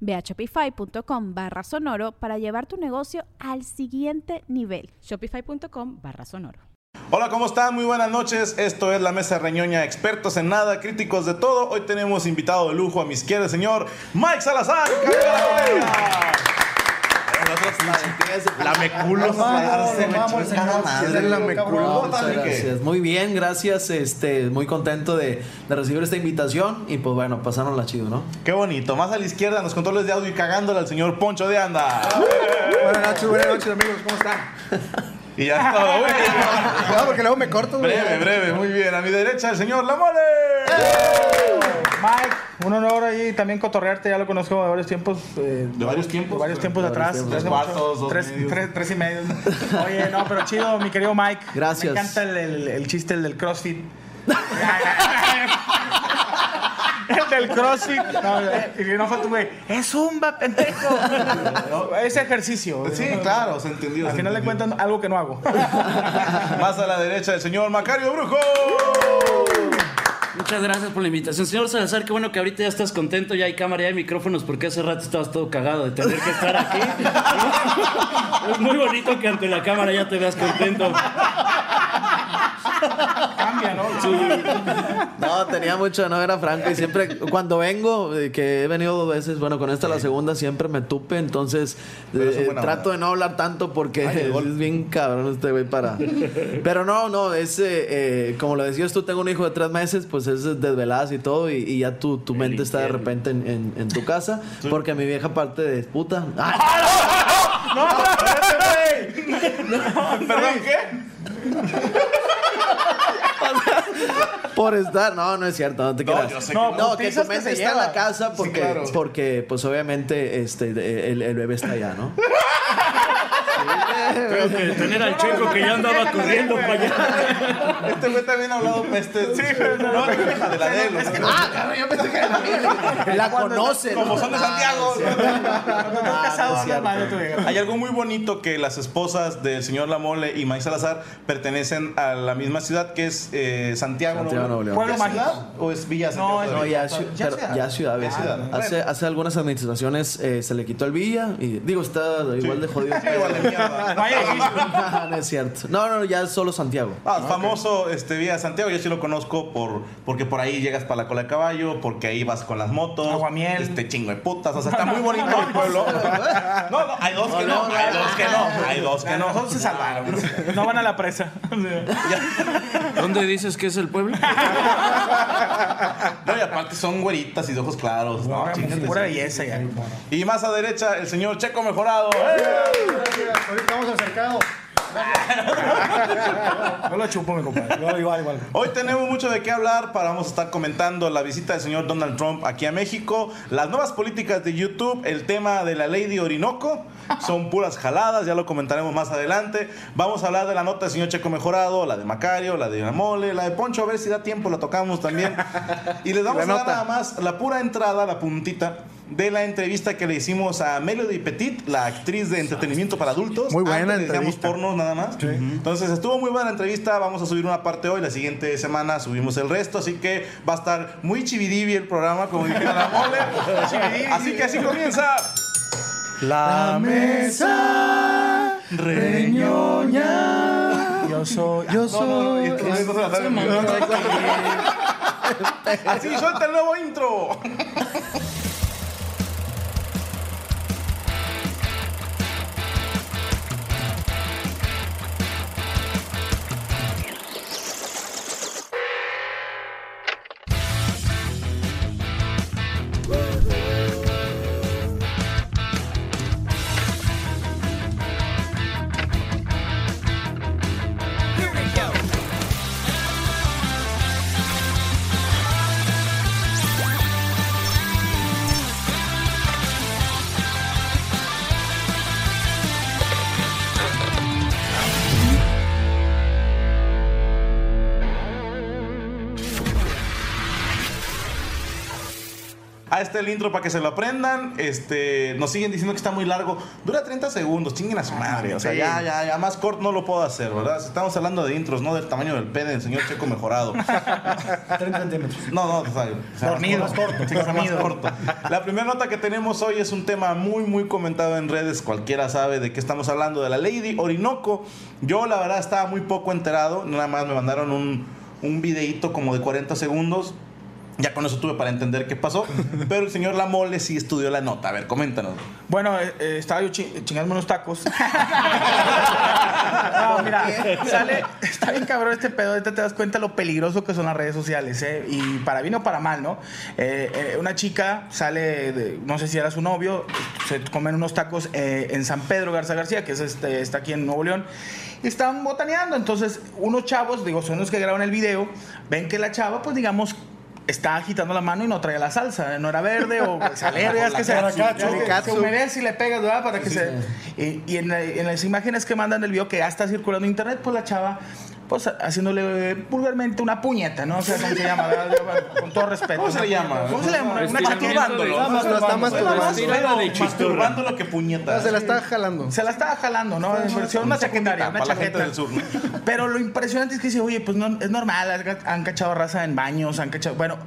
Ve a shopify.com barra sonoro para llevar tu negocio al siguiente nivel. Shopify.com barra sonoro. Hola, ¿cómo están? Muy buenas noches. Esto es la Mesa Reñoña, expertos en nada, críticos de todo. Hoy tenemos invitado de lujo a mi izquierda, el señor Mike Salazar. La meculo. La meculo. Gracias. Muy bien, gracias. Este, muy contento de, de, recibir esta invitación. Y pues bueno, pasaron la chido, ¿no? Qué bonito. Más a la izquierda, los controles de audio y cagándole al señor Poncho de Anda. buenas noches, buenas noches, amigos. ¿Cómo están? Y ya está todo. Cuidado porque luego me corto. Breve, breve, muy bien. A mi derecha, el señor La Mole. Mike, un honor ahí también cotorrearte, ya lo conozco de varios tiempos. Eh, ¿De varios tiempos? De varios tiempos de atrás. Tiempos. Tres cuartos, dos tres, tres, tres, y medio. Oye, no, pero chido, mi querido Mike. Gracias. Me encanta el, el, el chiste, el del CrossFit. el del CrossFit. No, y no fue tu güey. Es zumba, pendejo. es ejercicio. Sí, claro, se entendió. Al final le cuentan algo que no hago. Más a la derecha, el señor Macario Brujo. Muchas gracias por la invitación. Señor Salazar, qué bueno que ahorita ya estás contento, ya hay cámara, ya hay micrófonos, porque hace rato estabas todo cagado de tener que estar aquí. es muy bonito que ante la cámara ya te veas contento. Cambia, ¿no? Sí. No, tenía mucho, no era franco. Y siempre, cuando vengo, eh, que he venido dos veces, bueno, con esta la segunda siempre me tupe. Entonces, eh, trato de no hablar tanto porque Ay, es, bien cabrón este güey para. Pero no, no, es eh, como lo decías tú, tengo un hijo de tres meses, pues es desveladas y todo. Y, y ya tu, tu mente está de repente en, en, en tu casa. Sí. Porque mi vieja parte de puta. ¡Ay! ¡No! ¡No! no, ¿Perdón, qué? Por estar, no, no es cierto, no te creas. No, sé no, que, no, que tu mente está en la casa porque, sí, claro. porque pues obviamente este, el, el, bebé está allá, ¿no? Creo que tener al checo que ya andaba corriendo para allá. Este güey también ha hablado peste. Sí, no, de la de él. Ah, cabrón, yo pensé que era la mía. La conoce. Como son de Santiago. Hay algo muy bonito que las esposas del señor Lamole y Mike Salazar pertenecen a la misma ciudad que es eh, Santiago, Santiago ¿no? León. ¿Pueblo mágico? ¿O es Villa Santiago? No, no ya, es ciudad, ya, ciudad. ya ciudad. Ya ciudad. Hace, hace algunas administraciones eh, se le quitó el Villa y digo, está igual de jodido. No, no es cierto. No, no, ya es solo Santiago. Ah, okay. famoso este Vía Santiago, yo sí lo conozco por porque por ahí llegas para la cola de caballo, porque ahí vas con las motos, Aguamiel. este chingo de putas, o sea, está muy bonito el pueblo. No, no, hay dos que no, hay dos que no, hay dos que no. Nosotros se salvaron. No van a la presa. ¿Dónde dices que es el pueblo? No, y aparte son güeritas y de ojos claros. No, no pura belleza ya. Y más a derecha, el señor Checo Mejorado. Ahorita vamos acercado. No lo chupo, mi compadre. No, igual, igual. Hoy tenemos mucho de qué hablar. Para vamos a estar comentando la visita del señor Donald Trump aquí a México, las nuevas políticas de YouTube, el tema de la ley de Orinoco. Son puras jaladas, ya lo comentaremos más adelante. Vamos a hablar de la nota del señor Checo Mejorado, la de Macario, la de Mole, la de Poncho, a ver si da tiempo, la tocamos también. Y les vamos a dar nada más la pura entrada, la puntita de la entrevista que le hicimos a Melody Petit, la actriz de entretenimiento para adultos. Muy buena Antes entrevista. pornos nada más. Sí. Entonces estuvo muy buena la entrevista. Vamos a subir una parte hoy. La siguiente semana subimos el resto. Así que va a estar muy chividivi el programa, como dijeron la mole. así que así comienza. La mesa reñoña. Yo soy. Yo soy. Así suelta el nuevo intro. Ahí está el intro para que se lo aprendan. Este, nos siguen diciendo que está muy largo. Dura 30 segundos, chinguen a su madre. O sea, ya, ya, ya más corto no lo puedo hacer, ¿verdad? Estamos hablando de intros, no del tamaño del pene del señor Checo mejorado. 30 centímetros. No, no, o sea, Dormido. más corto. sí, sea más corto. La primera nota que tenemos hoy es un tema muy, muy comentado en redes. Cualquiera sabe de qué estamos hablando, de la Lady Orinoco. Yo, la verdad, estaba muy poco enterado. Nada más me mandaron un, un videíto como de 40 segundos ya con eso tuve para entender qué pasó. Pero el señor Lamole sí estudió la nota. A ver, coméntanos. Bueno, eh, eh, estaba yo chi chingándome unos tacos. no, mira, sale. Está bien cabrón este pedo. Ahorita te das cuenta lo peligroso que son las redes sociales, ¿eh? Y para bien o para mal, ¿no? Eh, eh una chica sale, de, no sé si era su novio, se comen unos tacos eh, en San Pedro Garza García, que es este, está aquí en Nuevo León. Y están botaneando. Entonces, unos chavos, digo, son los que graban el video, ven que la chava, pues digamos, está agitando la mano y no traía la salsa, no era verde o se alegra, que se, se, humedece y le pegas, ¿verdad? Para que se... Y, y en, en, las imágenes que mandan del video que ya está circulando en internet, pues la chava pues haciéndole vulgarmente una puñeta, ¿no? O sea, ¿cómo se llama? Con todo respeto. ¿Cómo se le llama? ¿Cómo se le llama? Una masturbándolo. Está masturbando. Masturbándolo que puñeta. Se la está jalando. Se la estaba jalando, ¿no? En versión una chaquetaria, una chaqueta. del sur, ¿no? Pero lo impresionante es que dice, oye, pues no, es normal, han cachado raza en baños, han cachado... Bueno,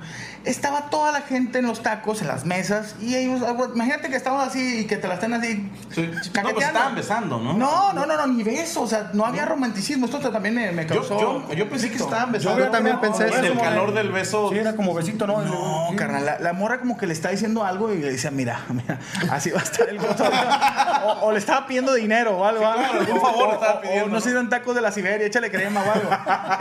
estaba toda la gente en los tacos, en las mesas, y ellos, imagínate que estaban así y que te la estén así... Sí. No, pues estaban besando, ¿no? No, no, no, no, ni beso, o sea, no había romanticismo. Esto también me, me yo, yo, yo, pensé que estaban besando. Yo también pensé eso. el calor del beso. Sí, era como besito, ¿no? No, sí. carnal. La, la, morra como que le está diciendo algo y le dice, mira, mira, así va a estar el gozo. o, o, le estaba pidiendo dinero o algo. Sí, claro, por favor, o, estaba pidiendo. O no sirven tacos de la Siberia, échale crema o algo.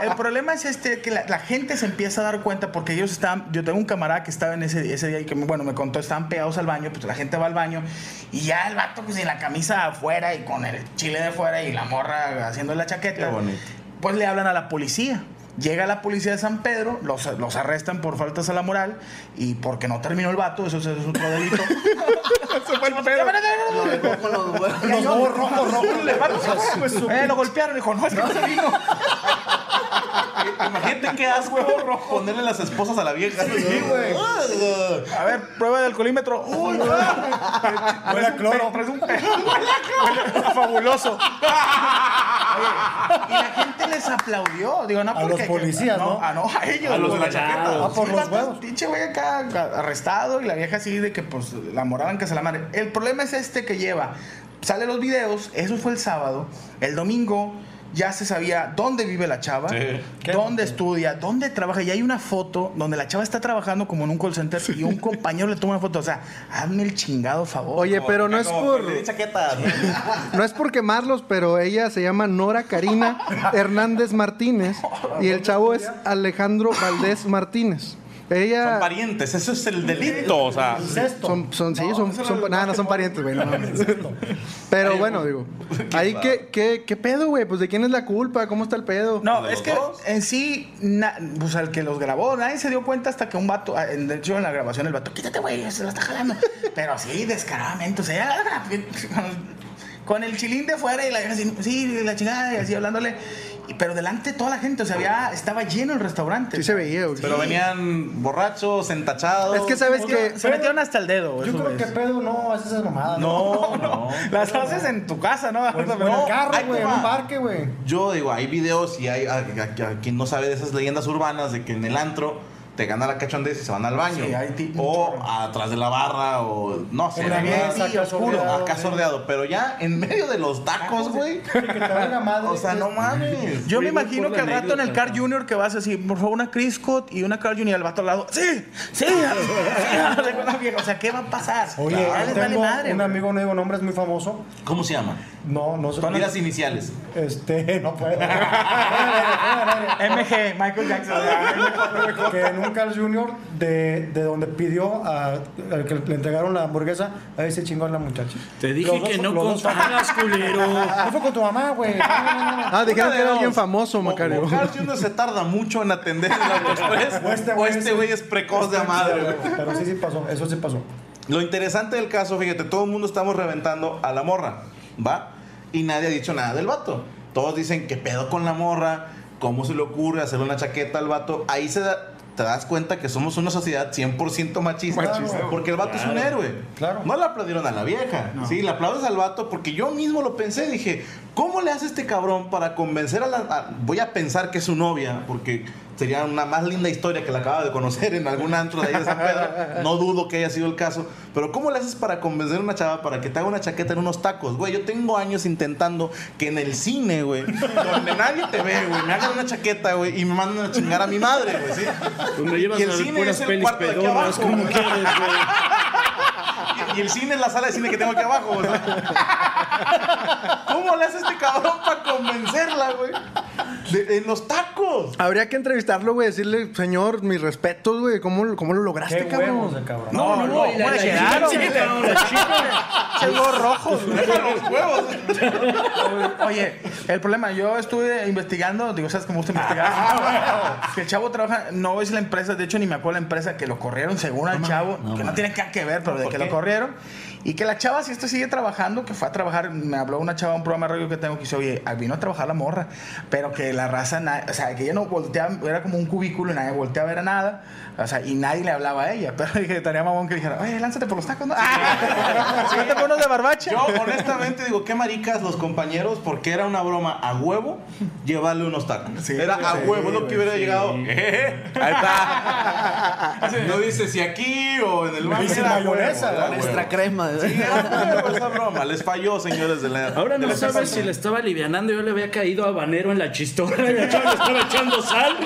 el problema es este, que la, la, gente se empieza a dar cuenta porque ellos estaban, yo tengo un camarada que estaba en ese, ese día y que, bueno, me contó, estaban pegados al baño, pues la gente va al baño y ya el vato pues en la camisa afuera y con el chile de fuera y la morra haciendo la chaqueta. Qué bonito. Pues le hablan a la policía. Llega la policía de San Pedro, los, los arrestan por faltas a la moral y porque no terminó el vato, eso, eso es otro delito. Se fue el pedo. Los huevos rojos, rojos. Eh, lo golpearon, dijo, no, es que no se vino. Imagínate qué asco ponerle las esposas a la vieja. Sí, güey. A ver, prueba de alcoholímetro. Uy, Huele a cloro. Huele a fabuloso. y la gente les aplaudió. Digo, no a porque. los policías, ¿no? Ah, no, a ellos. A los de la chaqueta. Ah, por los huevos. Pinche güey acá arrestado y la vieja así de que pues la moraban que se la madre. El problema es este que lleva. Sale los videos, eso fue el sábado. El domingo ya se sabía dónde vive la chava, sí. dónde estudia, dónde trabaja. Y hay una foto donde la chava está trabajando como en un call center y un compañero le toma una foto. O sea, hazme el chingado favor. Oye, pero no es por. Chaqueta. No es por quemarlos, pero ella se llama Nora Karina Hernández Martínez y el chavo es Alejandro Valdés Martínez. Ella... Son parientes, eso es el delito, o sea. Son, son, sí, no, son, son, son nada, no son parientes, güey. No, no, Pero bueno, digo, ahí qué, qué, qué pedo, güey, pues de quién es la culpa, cómo está el pedo. No, es que dos? en sí, na, pues el que los grabó, nadie se dio cuenta hasta que un vato, de hecho en la grabación el vato, quítate, güey, se la está jalando. Pero sí, descaradamente, o sea, con el chilín de fuera y la así, sí, la chingada, y así hablándole. Pero delante de toda la gente, o sea, había, estaba lleno el restaurante. Sí se veía, güey. Pero venían borrachos, entachados. Es que sabes que... Se metieron hasta el dedo. Yo creo que pedo no haces esas mamadas. No, no. no. Las haces en tu casa, ¿no? Pues, en el carro, güey, en un parque, güey. Yo digo, hay videos y hay, a, a, a, quien no sabe de esas leyendas urbanas de que en el antro te gana la cachondez y se van al baño. Sí, hay o atrás de la barra, o no sé. En la mesa, acá sordeado. Acá sordeado. Pero ya en medio de los tacos, güey. que te valga madre. O sea, no mames. Yo me imagino que al rato en el Car Junior que vas así, por favor, una Criscot y una Car Junior al vato al lado. ¡Sí! ¡Sí! o sea, ¿qué va a pasar? Oye, tengo un amigo, no digo nombres, muy famoso. ¿Cómo se llama? No, no sé. Con las iniciales. Este, no puedo. MG, Michael Jackson. que en un Carl Jr. De, de donde pidió a, a, que le entregaron la hamburguesa, ahí se chingó a la muchacha. Te dije Los que dos- no los dos contaras, culero. ¿Qué fue con tu mamá, güey? No, no, no, no. Ah, dijeron que era alguien famoso, Macario. Carl Jr. se tarda mucho en atender el AutoExpress. O este güey este es- güey es precoz de a madre, güey. Pero sí, sí pasó. Eso sí pasó. Lo interesante del caso, fíjate, todo el mundo estamos reventando a la morra, ¿va? Y nadie ha dicho nada del vato. Todos dicen, ¿qué pedo con la morra? ¿Cómo se le ocurre hacerle una chaqueta al vato? Ahí se da, te das cuenta que somos una sociedad 100% machista. Porque el vato es un héroe. Claro. No le aplaudieron a la vieja. Sí, le aplaudes al vato porque yo mismo lo pensé. Dije, ¿cómo le hace este cabrón para convencer a la. voy a pensar que es su novia, porque sería una más linda historia que la acaba de conocer en algún antro de ahí de San Pedro. No dudo que haya sido el caso. Pero ¿cómo le haces para convencer a una chava para que te haga una chaqueta en unos tacos? Güey, yo tengo años intentando que en el cine, güey, donde nadie te ve, güey, me hagan una chaqueta, güey, y me mandan a chingar a mi madre, güey, ¿sí? Llevas Y el a cine es el cuarto de aquí abajo. como quieres, güey. Y el cine es la sala de cine que tengo aquí abajo, sea. ¿Cómo le hace este cabrón para convencerla, güey? De- en los tacos. Habría que entrevistarlo, güey, decirle, señor, mis respetos, güey, ¿cómo, cómo lo lograste, Qué huevos de cabrón? No, no, la chica. Chegos rojos. los huevos. Oye, el problema, yo estuve investigando, digo, ¿sabes cómo gusta investigar? que el chavo trabaja, no es la empresa, de hecho ni me acuerdo la empresa que lo corrieron según al chavo, que no tiene que ver, pero de ¿Por que lo corrieron. Y que la chava, si esto sigue trabajando, que fue a trabajar, me habló una chava, un programa de radio que tengo, que dice, oye, vino a trabajar la morra, pero que la raza, na- o sea, que ella no volteaba, era como un cubículo y nadie volteaba a ver a nada, o sea, y nadie le hablaba a ella, pero dije, estaría mamón que dijera, oye, lánzate por los tacos, ¿no? Ah, ¿sí te pones de barbacha? Yo, honestamente, digo, qué maricas los compañeros, porque era una broma a huevo llevarle unos tacos. Sí, era a sí, huevo, lo que hubiera llegado. "Eh, Ahí está. No dice si aquí o en el baño. Dice era a huevo, mayonesa, era a ¿no? huevo. Extra crema. Sí, a huevo esa broma. Les falló, señores de la. Ahora de no sabes si le estaba alivianando. Yo le había caído habanero en la chistora y le estaba echando sal.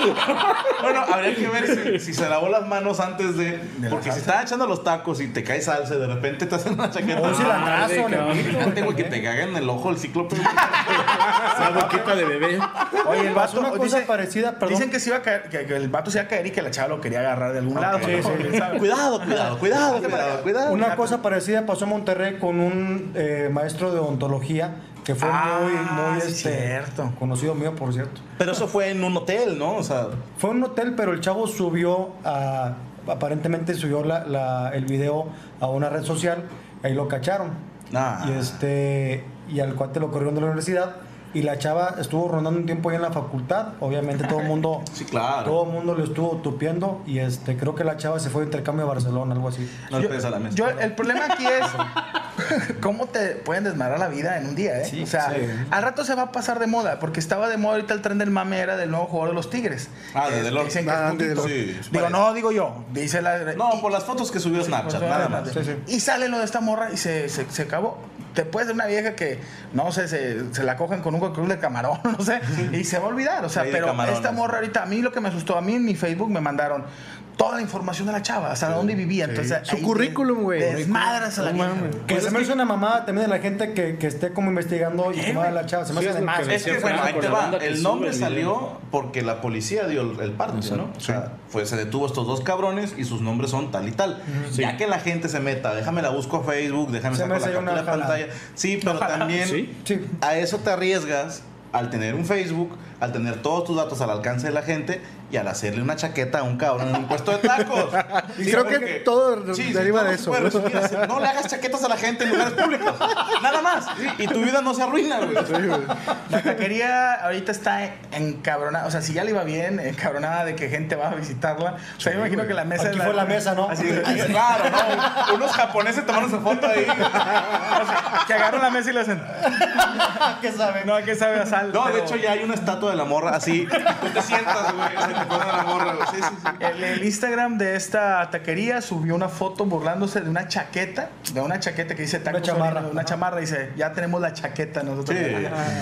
Bueno, habría que ver si, si se lavó las manos antes de. porque si estaba echando los tacos y te cae salsa y de repente te hacen una chaqueta. Un cilandrazo. Nepito. Tengo que te caga en el ojo el cíclope. Esa boquita de bebé. Oye, el vato una cosa dice- parecida, perdón. Dicen que, se iba a caer, que, que el vato se iba a caer y que la chava lo quería agarrar de algún lado. Sí, ¿no? sí. ¿Sabes? cuidado, cuidado, cuidado, cuidado, cuidado. Una cosa parecida pasó en Monterrey con un eh, maestro de odontología que fue Ah, muy, muy sí, este, cierto. conocido mío, por cierto. Pero eso fue en un hotel, ¿no? O sea. Fue en un hotel, pero el chavo subió a, aparentemente subió la, la- el video a una red social, ahí lo cacharon. Ah. Y este y al cuate lo corrieron de la universidad y la chava estuvo rondando un tiempo ahí en la facultad, obviamente todo el mundo Sí, claro. todo el mundo le estuvo tupiendo y este creo que la chava se fue de intercambio a Barcelona, algo así. No le Yo, a la mesa. yo- el problema aquí es cómo te pueden desmadrar la vida en un día, ¿eh? o sea, al rato se va a pasar de moda, porque estaba de moda ahorita el tren del mame era del nuevo jugador de los Tigres. Ah, de Delor. dicen que es Ah, de. Sí, Digo, no digo yo, dice la... No, por las fotos que subió Snapchat, Pues, nada más. Sí, sí. Y sale lo de esta morra y se, se, se acabó. Te puedes de una vieja que, no sé, se, se la cogen con un cóctel de camarón, no sé, y se va a olvidar. O sea, pero esta morra ahorita, a mí lo que me asustó, a mí en mi Facebook me mandaron toda la información de la chava, hasta dónde vivía. Entonces, Su currículum, güey. Desmadras a la vieja. Que se me hizo una mamada también de la gente que, que esté como investigando y Eh, que no güey. la chava. Se me Sí, hace que Es que bueno, ahí te la va. El nombre el salió video. porque la policía dio el, el parte, ¿no? O sea, fue, se detuvo a estos dos cabrones y sus nombres son tal y tal. Ya que la gente se meta, déjame la busco a Facebook, déjame Se sacar me la hace captura una de jalada. pantalla. Sí, pero también Sí. Sí. a eso te arriesgas al tener un Facebook, al tener todos tus datos al alcance de la gente y al hacerle una chaqueta a un cabrón en un puesto de tacos. Y creo que todo deriva todo de eso. resumir. No le hagas chaquetas a la gente en lugares públicos. Nada más. Y tu vida no se arruina, güey. La taquería ahorita está encabronada, o sea, si ya le iba bien, encabronada de que gente va a visitarla. O sea, yo me imagino que la mesa Aquí es fue la mesa, ¿no? Así, Claro, ¿no? Unos japoneses tomándose foto ahí. o sea, que agarran la mesa y le hacen. ¿Qué sabe? No, que sabe a sal. No, de hecho ya hay una estatua de la morra así. Tú te sientas, güey. Se te pone la morra, güey. Sí, sí, sí. El, el Instagram de esta taquería subió una foto burlándose de una chaqueta, de una chaqueta que dice tacos chamarra. Orino, una chamarra dice, ya tenemos la chaqueta nosotros. Sí.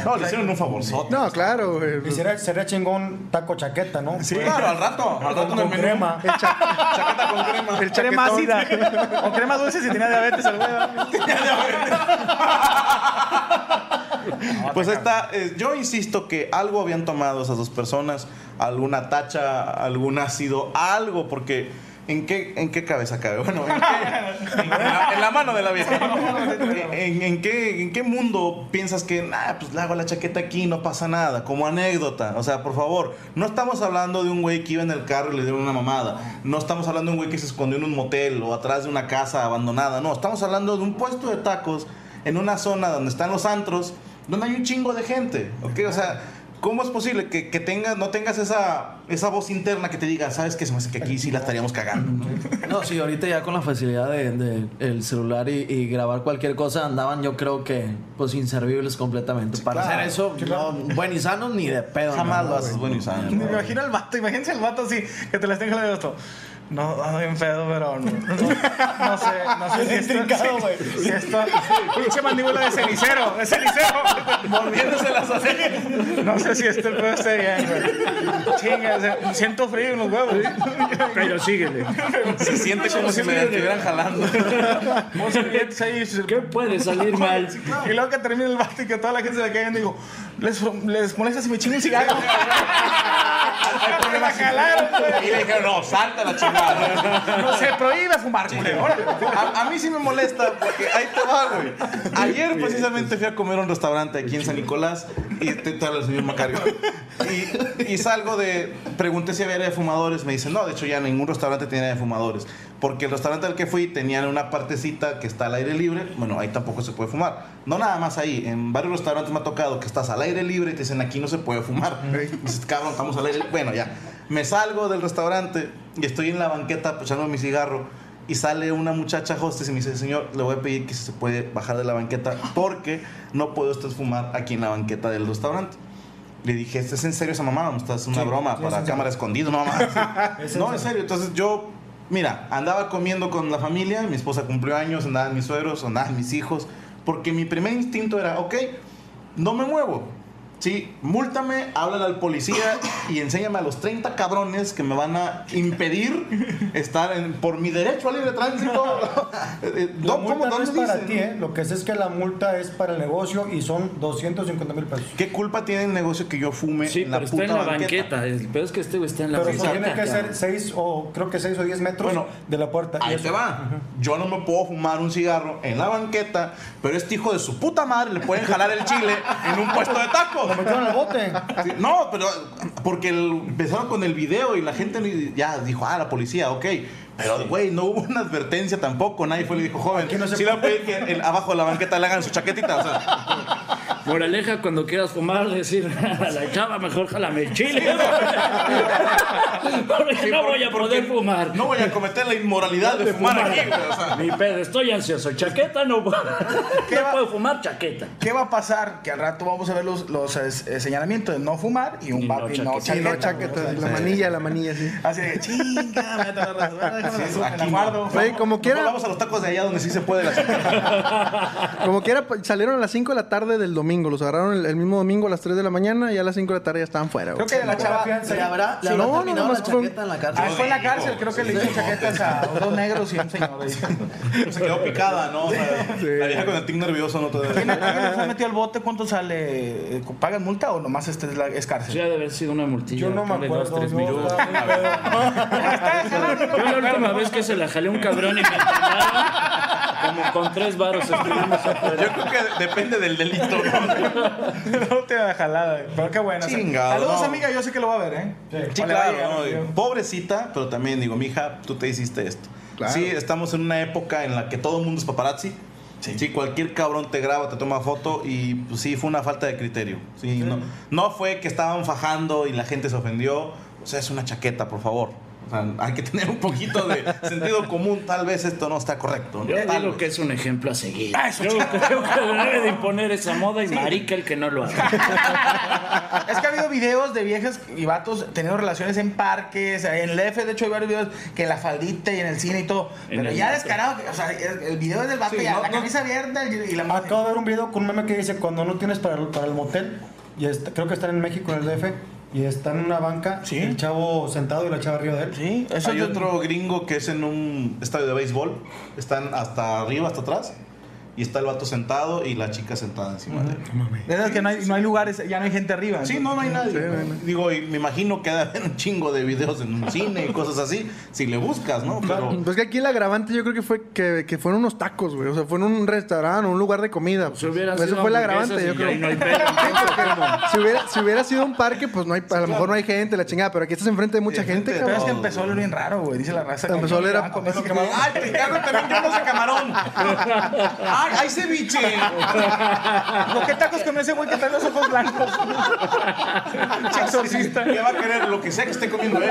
No, le hicieron un favorzote. No, claro, güey. Y sería, sería chingón taco chaqueta, ¿no? Sí, claro, al rato. Al rato el Con menú. crema. Chaqueta con crema. El Crema ácida. O crema dulce si tenía diabetes el güey. ¿verdad? Pues está, eh, yo insisto que algo habían tomado esas dos personas, alguna tacha, algún ácido, algo, porque ¿en qué, en qué cabeza cabe? Bueno, ¿en, qué- en la, en la mano de la vieja. ¿En, en qué, ¿En qué mundo piensas que, nah, pues le hago la chaqueta aquí, no pasa nada? Como anécdota. O sea, por favor, no estamos hablando de un güey que iba en el carro y le dieron una mamada. No estamos hablando de un güey que se escondió en un motel o atrás de una casa abandonada. No, estamos hablando de un puesto de tacos en una zona donde están los antros, donde hay un chingo de gente. ¿ok? O sea, ¿cómo es posible que, que tengas, no tengas esa esa voz interna que te diga, sabes que se me hace que aquí sí la estaríamos cagando. No, sí, ahorita ya con la facilidad de, de el celular y, y grabar cualquier cosa andaban yo creo que pues inservibles completamente. Para claro, hacer eso, no, buen y sano ni de pedo. Jamás no, lo haces bueno y sano. Me imagino al vato, imagínense al vato así, que te la estén jalando esto. No, ando bien pedo, pero no, no, no sé, no sé si esto, si, si esto, pinche mandíbula de cenicero, de cenicero, Volviéndoselas a hacer. no sé si esto el pedo esté bien, güey. Chinga, siento frío en los huevos. Pero síguele. Se siente como si me estuvieran jalando. ¿Qué puede salir mal? y luego que termine el vato y que toda la gente se le y digo, ¿les, les molesta si me chingo un cigarro? La jalaron, güey. Y le dijeron, no, salta la chingada. No se prohíbe fumar, culero. A, a mí sí me molesta porque ahí te va, güey. Ayer precisamente fui a comer a un restaurante aquí en San Nicolás y te, te habla el señor Macario. Y, y salgo de. Pregunté si había área de fumadores. Me dicen, no, de hecho ya ningún restaurante tiene área de fumadores. Porque el restaurante al que fui tenían una partecita que está al aire libre. Bueno, ahí tampoco se puede fumar. No nada más ahí. En varios restaurantes me ha tocado que estás al aire libre y te dicen, aquí no se puede fumar. Y dices, cabrón, estamos al aire Bueno, ya. Me salgo del restaurante y estoy en la banqueta echando mi cigarro. Y sale una muchacha hostess y me dice, señor, le voy a pedir que se puede bajar de la banqueta porque no puedo usted fumar aquí en la banqueta del restaurante. Le dije, ¿es en serio esa mamá? ¿No estás una Sí, broma sí, es para en cámara escondido? No, mamá. Es no, en serio. Entonces yo, mira, andaba comiendo con la familia, mi esposa cumplió años, andaban mis suegros, andaban mis hijos, porque mi primer instinto era, ok, no me muevo. Sí, múltame, háblale al policía y enséñame a los 30 cabrones que me van a impedir estar en, por mi derecho a libre tránsito. Eh, La no, multa ¿cómo- no es para ti, ¿eh? Lo que es es que la multa es para el negocio y son 250 mil pesos. ¿Qué culpa tiene el negocio que yo fume Sí, en la pero está puta en la banqueta? banqueta. El peor es que este güey está en la Pero banqueta. tiene que ser 6 o creo que 6 o 10 metros Bueno, de la puerta. Ahí te va. Yo no me puedo fumar un cigarro en la banqueta, pero este hijo de su puta madre le pueden jalar el chile en un puesto de tacos. Lo metieron al bote. Sí, No, pero porque el- empezaron con el video y la gente ya dijo, ah, la policía, ok. Pero, güey, no hubo una advertencia tampoco. Nadie fue y le dijo, joven, no sí le voy a pedir que el- abajo de la banqueta le hagan su chaquetita. O sea, Moraleja, cuando quieras fumar, decir a la chava, mejor jálame el chile. Porque no voy a poder fumar. no voy a cometer la inmoralidad de fumar aquí, güey. O sea, Mi pedo, estoy ansioso. Chaqueta no, ¿Qué no va- puedo fumar chaqueta. ¿Qué va a pasar? Que al rato vamos a ver los, los eh, señalamientos de no fumar y un Y pa- no y no chaqueta. Sí, no, chaqueta, la manilla, la manilla, sí. Así de chinga, sí, aquí guardo. Oye, como quiera, Vamos a los tacos de allá donde sí se puede la chaqueta. como quiera, pues, salieron a las 5 de la tarde del domingo. Los agarraron el, el mismo domingo a las 3 de la mañana y a las 5 de la tarde ya estaban fuera. Creo que la chava. ¿Le habrá, le Sí, habrá no, no, nomás la fue- chaqueta en la cárcel? Ah, fue en la cárcel, creo que le hizo chaquetas a dos negros y un señor. ahí. Se quedó picada, ¿no? O sea, La vieja con el tic nervioso no te ¿Quién le fue metido al bote? ¿Cuánto sale? ¿Pagan multa o nomás este es, la, es Sí, cárcel? ha de haber sido una multilla. Yo no me dos, acuerdo. tres yo la última vez que se la jalé un cabrón y me como con tres varos estuvimos afuera. Yo creo que depende del delito, ¿no? No te da jalada. Pero qué bueno. Chingado, Saludos, no. amiga. Yo sé que lo va a ver, ¿eh? Sí, Vale, vaya, claro, Pobrecita, pero también digo, mija, tú te hiciste esto. Claro. Sí, estamos en una época en la que todo el mundo es paparazzi. Sí. cualquier cabrón te graba, te toma foto y pues sí, fue una falta de criterio. Sí, No, no fue que estaban fajando y la gente se ofendió. O sea, es una chaqueta, por favor. O sea, hay que tener un poquito de sentido común. Tal vez esto no está correcto. ¿no? Yo Tal digo vez. que es un ejemplo a seguir. Ah, eso, Yo creo que debe de imponer esa moda y marica el que no lo haga. Es que ha habido videos de viejas y vatos teniendo relaciones en parques, en el F, de hecho hay varios videos que la faldita y en el cine y todo. En Pero ya descarado, o sea, el video es del vato Sí, ya, no, la no. camisa abierta y y la. Acabo de ver un video con un meme que dice cuando no tienes para el, para el motel, y está- creo que están en México, en el DF, y está en una banca, Sí. el chavo sentado y la chava arriba de él. Sí, eso Hay es otro gringo que es en un estadio de béisbol. Están hasta arriba, hasta atrás. Y está el vato sentado y la chica sentada encima de él. De esas que no hay, no hay lugares, ya no hay gente arriba. Sí, no, no hay nadie. Digo, y me imagino que ha de haber un chingo de videos en un cine y cosas así, si le buscas, ¿no? Pero Pues que aquí el agravante yo creo que fue que, que fueron unos tacos, güey. O sea, fue en un restaurante, un lugar de comida. Si hubieran Eso sido fue el agravante, yo creo. no hay si, hubiera, si hubiera sido un parque, pues no hay, a lo mejor no hay gente, la chingada. Pero aquí estás enfrente de mucha Sí, gente, Pero es que empezó a oler bien raro, güey, dice la raza. Empezó a oler a- ¡Ay, también yo no sé camarón! ¡Ay, hay ceviche! ¿Por qué tacos con ese güey que trae los ojos blancos? exorcista. ¿Qué va a querer? Lo que sea que esté comiendo él.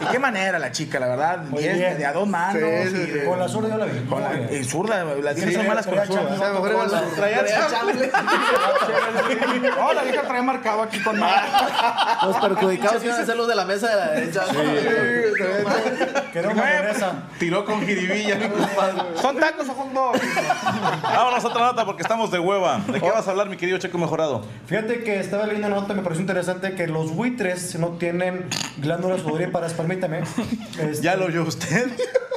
¿Y qué manera la chica, la verdad? Muy Diez, bien. de a dos manos. Sí, y de- Con la zurda yo la vi. con la- y zurda, las viejas Sí, son malas con traía zurda. mejor era la-. No, la vieja trae marcado aquí con más. Los perjudicados a ser los de la mesa de la derecha. Quedó mayonesa. Tiró con jiribilla, mi compadre. ¿Son tacos o hot dogs? Vámonos a otra nota porque estamos de hueva. ¿De qué vas a hablar, mi querido Checo Mejorado? Fíjate que estaba leyendo una nota, me pareció interesante que los buitres no tienen glándulas sudoríparas, permítame. Este, Ya lo oyó usted.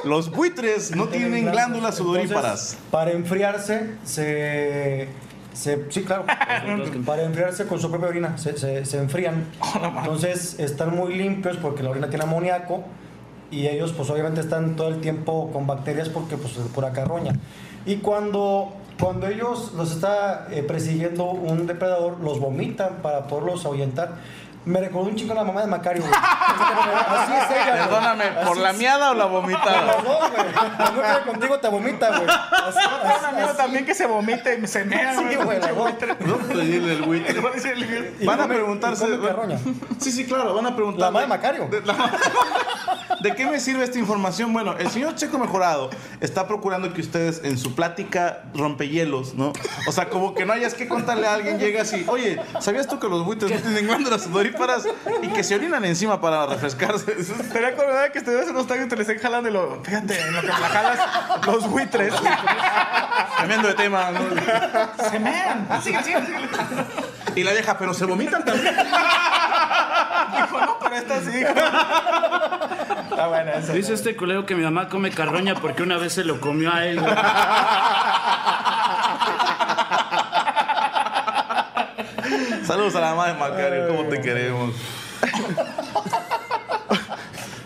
Los buitres no tienen glándulas sudoríparas. Entonces, para enfriarse, se, se- Sí, claro. para enfriarse con su propia orina, se, se- se enfrían. Entonces, están muy limpios porque la orina tiene amoníaco y ellos, pues, obviamente están todo el tiempo con bacterias porque, pues, es pura carroña. Y cuando. Cuando ellos los está eh, persiguiendo un depredador, los vomitan para poderlos ahuyentar. Me recordó un chico a la mamá de Macario. güey. Así es ella. güey. Perdóname, ¿por la miada o la vomitada? dos, güey. Cuando queda contigo te vomita, güey. Así, así, amigo así. también que se vomite y se mea. Sí, güey. No, pedirle el buitre. Y Van a preguntarse. y. Sí, sí, claro, van a preguntar. La mamá de Macario. De, la- ¿De qué me sirve esta información? Bueno, el señor Checo Mejorado está procurando que ustedes en su plática rompehielos, ¿no? O sea, como que no hayas que contarle a alguien, llega así, oye, ¿sabías tú que los buitres no tienen glándulas y que se orinan encima para refrescarse? Estaría acordada que estuvieras en un estadio y te le estén jalando y lo. Fíjate, en lo que me la jalas, los buitres Cambiando de tema, ¿no? se mean. Sigue, sigue, sigue. Y la vieja, pero se vomitan también. Dijo, no, pero esta sí. Está buena esa. Dice este culero que mi mamá come carroña porque una vez se lo comió a él. Saludos a la mamá de Macario, ¿cómo te queremos?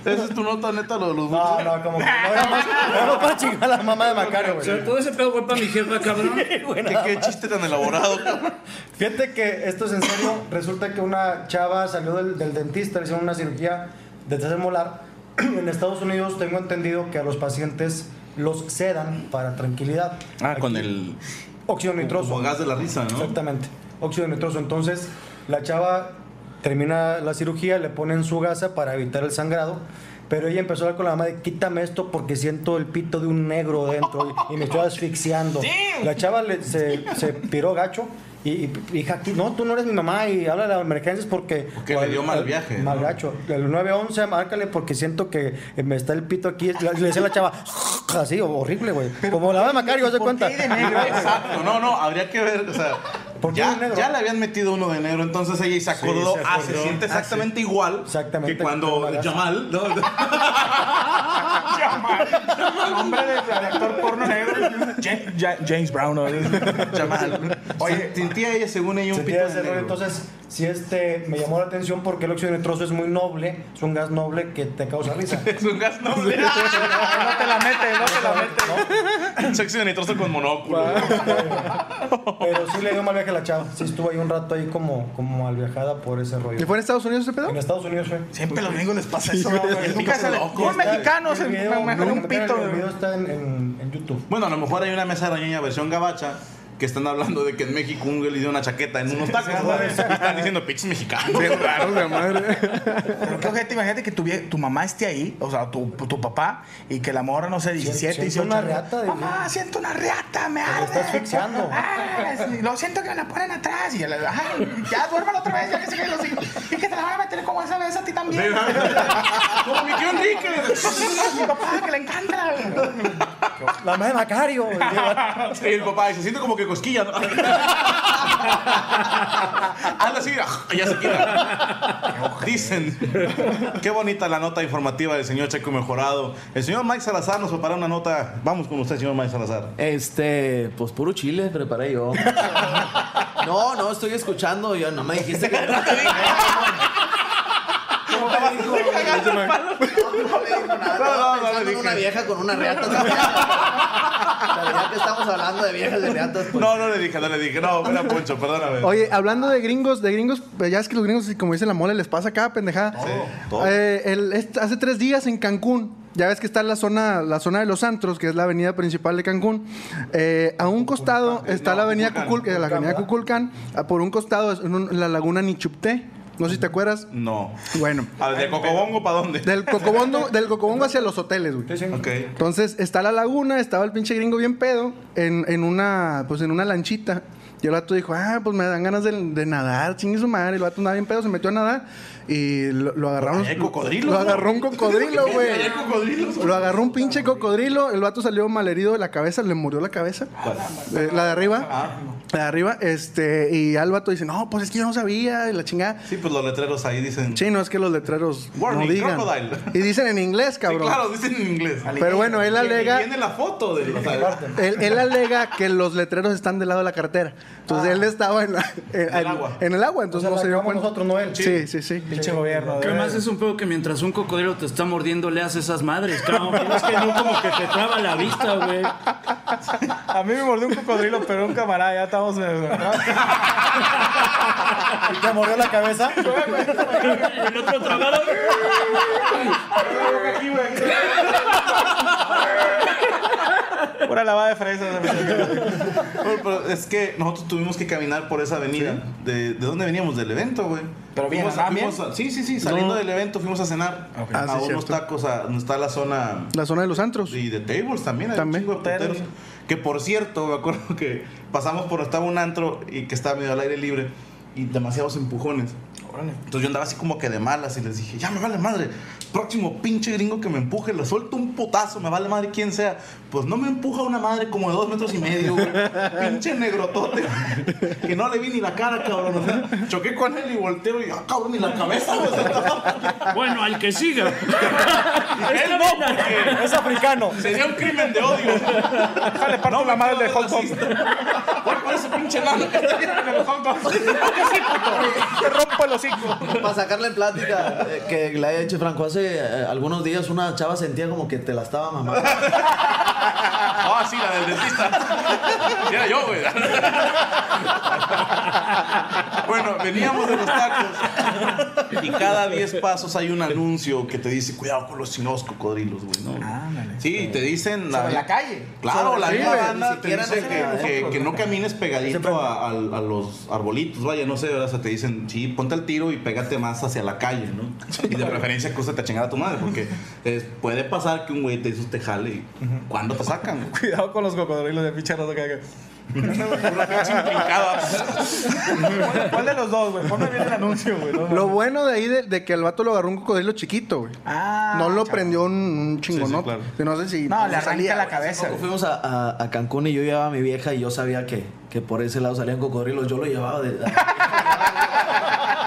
Esa es tu nota neta, lo de los No, buitres. no, como que no era más, era más para chingar a la mamá de Macario, O sea, güey. todo ese pedo fue para mi jefa, cabrón. ¿Qué, qué chiste tan elaborado, cabrón. Fíjate que esto es en serio. Resulta que una chava salió del, del dentista, le hicieron una cirugía de tercer molar. En Estados Unidos tengo entendido que a los pacientes los sedan para tranquilidad. Ah, con el óxido nitroso. como gas de la risa, ¿no? Exactamente, óxido nitroso. Entonces, la chava termina la cirugía, le ponen su gasa para evitar el sangrado. Pero ella empezó a hablar con la mamá de quítame esto porque siento el pito de un negro dentro y, y me estoy asfixiando. La chava le- se, se piró gacho y, y, hija, aquí, no, tú no eres mi mamá y habla de las emergencias porque... Porque le dio mal viaje, Mal ¿no? gacho. El 911, márcale porque siento que me está el pito aquí. Le le decía a la chava, así, horrible, güey. Como la mamá de Macario, ¿se cuenta? Exacto, no, no, habría que ver, o sea, ¿Por qué ya, de negro? ya le habían metido uno de negro, entonces ella se acordó, se ah, se acordó. siente Ah, exactamente igual Exactamente, que cuando Jamal, ¿no? Nombre de, de actor porno negro. Ja- Ja- James Brown. ¿no? Jamal. Oye, sentía ella según ella un pito de negro. entonces sí este me llamó la atención porque el óxido nitroso es muy noble, es un gas noble que te causa risa. Es un gas noble. No te la metes, no te la metes. Un sexo de nitroso con monóculo. Pero sí le dio mal viaje a la chava, sí estuvo ahí un rato ahí como, como mal viajada por ese rollo. ¿Y fue en Estados Unidos ese pedo? En Estados Unidos fue. Siempre a los gringos les pasa eso. Nunca se le. Y Un está- mexicano se el me un pito. El video está en, en- en YouTube. Bueno, a lo mejor hay una mesa arañeña versión gabacha que están hablando de que en México un güey le dio una chaqueta en unos tacos. están diciendo pinches mexicanos. Bien raro, de madre. Pero qué ojete, imagínate que tu, vie- tu mamá esté ahí, o sea, tu, tu papá, y que la morra, no sé, 17, siento 18 una años, reata de- Mamá, siento una reata, me arde. está asfixiando. Ah, sí, lo siento que me la ponen atrás. Y ya, ay, ya duerman otra vez, ya que se queden los hijos. Y que te la van a meter como esa vez a ti también. Como mi tío Enrique. Mi papá, que le encanta. La madre de Macario. Sí, el papá dice, siento como que cosquilla. ¿no? Anda así, ya se quita. Dicen. Qué bonita la nota informativa del señor Checo Mejorado. El señor Mike Salazar nos preparó una nota. Vamos con usted, señor Mike Salazar. Este, pues puro chile preparé yo. No, no, estoy escuchando. Yo no me dijiste que. No te digo. No dijo nada. No, no, no le una dije. vieja con una reata ya que estamos hablando de viejas de reatas, pues. No, no le dije, no le dije. No, era Poncho, perdóname. Oye, hablando de gringos, de gringos, pues, ya es que los gringos, como dice la mole, les pasa cada pendejada. todo. Eh, el- hace tres días en Cancún Ya ves que está la zona, la zona de los antros, que es la avenida principal de Cancún. Eh, a un costado está la avenida Cuculcán, la avenida Cuculcán. Por un costado es un- la laguna Nichupté. No sé si te acuerdas. No. Bueno. A ver, ¿de Cocobongo para dónde? Del Cocobongo, del Cocobongo hacia los hoteles, güey. Ok. Entonces está la laguna, estaba el pinche gringo bien pedo en, en una pues en una lanchita. Y el vato dijo, ah, pues me dan ganas de, de nadar, chingue su madre. El vato andaba bien pedo, se metió a nadar y lo, lo agarraron. Ahí hay cocodrilos, Lo agarró un cocodrilo, güey. Lo agarró un pinche cocodrilo. El vato salió malherido de la cabeza, le murió la cabeza. Eh, la de arriba. La de arriba, este. Y al vato dice, no, pues es que yo no sabía, y la chingada. Sí, pues los letreros ahí dicen. Sí, no es que los letreros Warning, no digan. crocodile. Y dicen en inglés, Sí, cabrón. claro, dicen en inglés. Pero bueno, él alega. Viene la foto de Él, él alega que los letreros están del lado de la carretera. Entonces él estaba en, la- en- el agua. en el agua, entonces O sea, no se dio cuenta. nosotros, no él. Sí, sí, sí. Pinche gobierno. Que de- además es un pedo que mientras un cocodrilo te está mordiendo, le haces esas madres, cabrón. Es que no como que te traba la vista, güey. A mí me mordió un cocodrilo, pero un camarada, ya estamos. ¿Y te mordió la cabeza? El otro trabado. Pura lavada de fresas. Bueno, pero es que nosotros tuvimos que caminar por esa avenida. ¿De, ¿De dónde veníamos? Del evento, güey. Pero bien, Fuimos a- ¿andaban fuimos a- Sí, sí, sí. Saliendo del evento fuimos a cenar Ah, a sí, unos cierto. tacos a donde está la zona La zona de los antros. y de tables también. Hay También. Que por cierto, me acuerdo que pasamos por estaba un antro y que estaba medio al aire libre y demasiados empujones. Entonces yo andaba así como que de malas y les dije, ya me vale madre, próximo pinche gringo que me empuje, le suelto un putazo, me vale madre quien sea. Pues no me empuja una madre como de dos metros y medio, güey. pinche negrotote, que no le vi ni la cara, cabrón. O sea, choqué con él y volteo y, ah, cabrón, ni la cabeza, güey. Bueno, al que siga. Él no, porque Es africano. sería un crimen de odio. Déjale parto la madre de dog. ¿Cuál por ese pinche nano? El hot dog. Te rompo el hocico. Para sacarle plática eh, que le haya hecho Franco, hace eh, algunos días una chava sentía como que te la estaba mamando. Ah, sí, la del dentista. Sí, era yo, güey. Bueno, veníamos de los tacos y cada 10 pasos hay un anuncio que te dice cuidado con los chinos cocodrilos, güey, ¿no? Sí, te dicen... Sobre la calle. Claro, la misma banda ni te dice que, que- ¿no? que no camines pegadito a, a- a los arbolitos, vaya, no sé. O sea, te dicen, sí, ponte al tiro y pégate más hacia la calle, ¿no? Y de preferencia, cúsate a chingar a tu madre, porque es- puede pasar que un güey de esos te jale y ¿cuándo te sacan? Cuidado con los cocodrilos de pinche rato que ¿Cuál- ¿Cuál de los dos, güey? Ponme bien el anuncio, güey. No. Lo bueno de ahí de, de que el vato lo agarró un cocodrilo chiquito, güey. Ah, no lo chavo. prendió un, un chingonote. claro. Que No sé si. No, le arranca salía, la cabeza. Fuimos a, a- a Cancún y yo llevaba a mi vieja y yo sabía que, que por ese lado salían cocodrilos, yo lo llevaba de...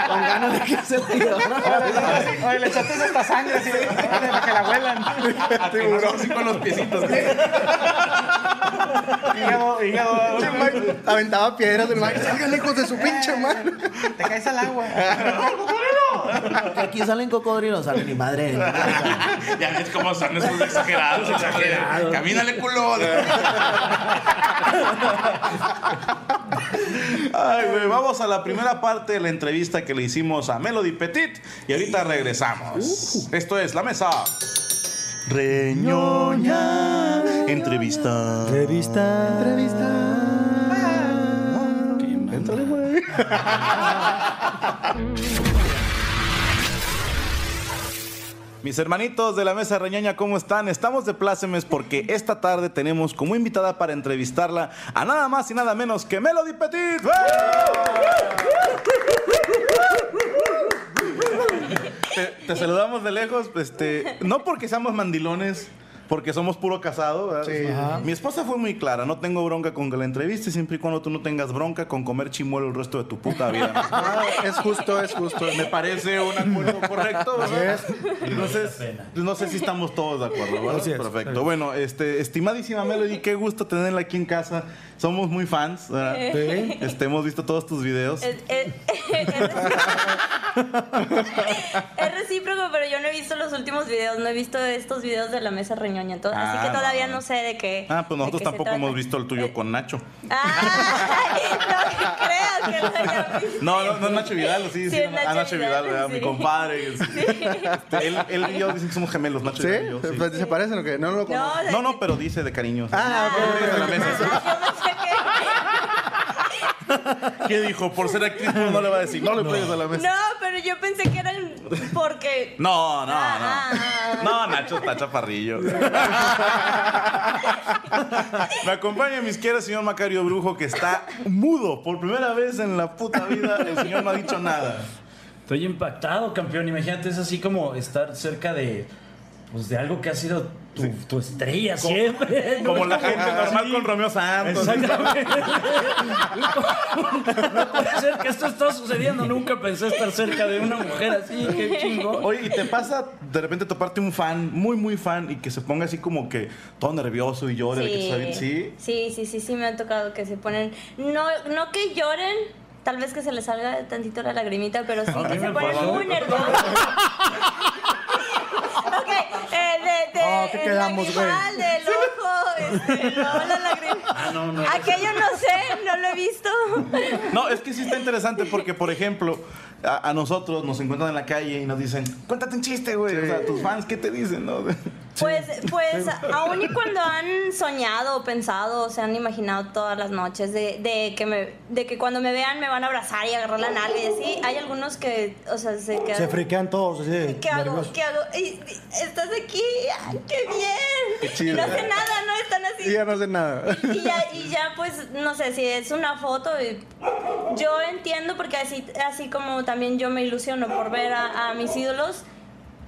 Con ganas de que se llevara. Oye, le echaste esta sangre así para que la huelan. A tiburón así con los piecitos. Hígado, hígado. Mike Aventaba piedras del Mike. Salgan lejos de su pinche mano. Te caes al agua. Que aquí salen cocodrilos, salen mi madre. Ya ves cómo son esos exagerados, exagerados. Camínale, culo. Ay, güey, vamos a la primera parte de la entrevista que le hicimos a Melody Petit y ahorita regresamos. Esto es La Mesa. Reñoña. Entrevista. Revista. Mis hermanitos de la mesa reñoña, ¿cómo están? Estamos de plácemes porque esta tarde tenemos como invitada para entrevistarla a nada más y nada menos que Melody Petit. Te saludamos de lejos, este, no porque seamos mandilones, porque somos puro casado. ¿verdad? Sí. Mi esposa fue muy clara, no tengo bronca con que la entreviste, siempre y cuando tú no tengas bronca con comer chimuelo el resto de tu puta vida. Ah, es justo, es justo. Me parece un acuerdo correcto, ¿verdad? Entonces, no sé si estamos todos de acuerdo, ¿verdad? Así es. Perfecto. Bueno, este, estimadísima Melody, qué gusto tenerla aquí en casa. Somos muy fans, ¿verdad? Este, hemos visto todos tus videos. He recíproco, pero yo no he visto los últimos videos, no he visto estos videos de la mesa así que ah, todavía no. sé de qué. Ah, pues nosotros tampoco hemos visto el tuyo con Nacho. No creas que lo haya visto. No, no, no es Nacho Vidal, sí, sí, Nacho, ah, Nacho Vidal, mi compadre. Este, él, él, y yo dicen que somos gemelos, Nacho Vidal y yo. Pues, ¿Se parecen o qué? No, no lo conozco. No, no, pero dice de cariño. Ah, ok. la mesa. ¿Qué dijo? Por ser actriz no le va a decir, no le pegues a la mesa. No, pero yo pensé que eran porque... No, no, no. Ah. No, Nacho está chaparrillo. Me acompaña a mi izquierda señor Macario Brujo, que está mudo. Por primera vez en la puta vida, el señor no ha dicho nada. Estoy impactado, campeón. Imagínate, es así como estar cerca de pues de algo que ha sido tu, estrella siempre. Como la gente normal con Romeo Santos. Exactamente. no puede ser que esto está sucediendo. Nunca pensé estar cerca de una mujer así. Qué chingo. Oye, ¿y te pasa de repente toparte un fan, muy, muy fan, y que se ponga así como que todo nervioso y llore? Sí, ¿Sí? sí, sí, sí, sí, me ha tocado que se ponen... No, no que lloren, tal vez que se les salga tantito la lagrimita, pero sí que se ponen muy nerviosos. ¿qué quedamos, güey? del ojo, este, no, la lágrima. Ah, no, no. Aquello no sé, no lo he visto. No, es que sí está interesante porque, por ejemplo, a, nosotros nos encuentran en la calle y nos dicen, cuéntate un chiste, güey. O sea, tus fans, ¿qué te dicen? No? Pues, pues, aún y cuando han soñado o pensado, o se han imaginado todas las noches de, de, que me, de que cuando me vean me van a abrazar y agarrar la nalga y así, hay algunos que, o sea, se quedan... Se friquean todos, así. ¿Qué hago? ¿Qué hago? ¿Estás aquí? ¡Qué bien! Y no hace nada, ¿no? Están así. Y ya no hace nada. Y, ya, y ya, pues, no sé, si es una foto, yo entiendo porque así, así como también yo me ilusiono por ver a, mis ídolos.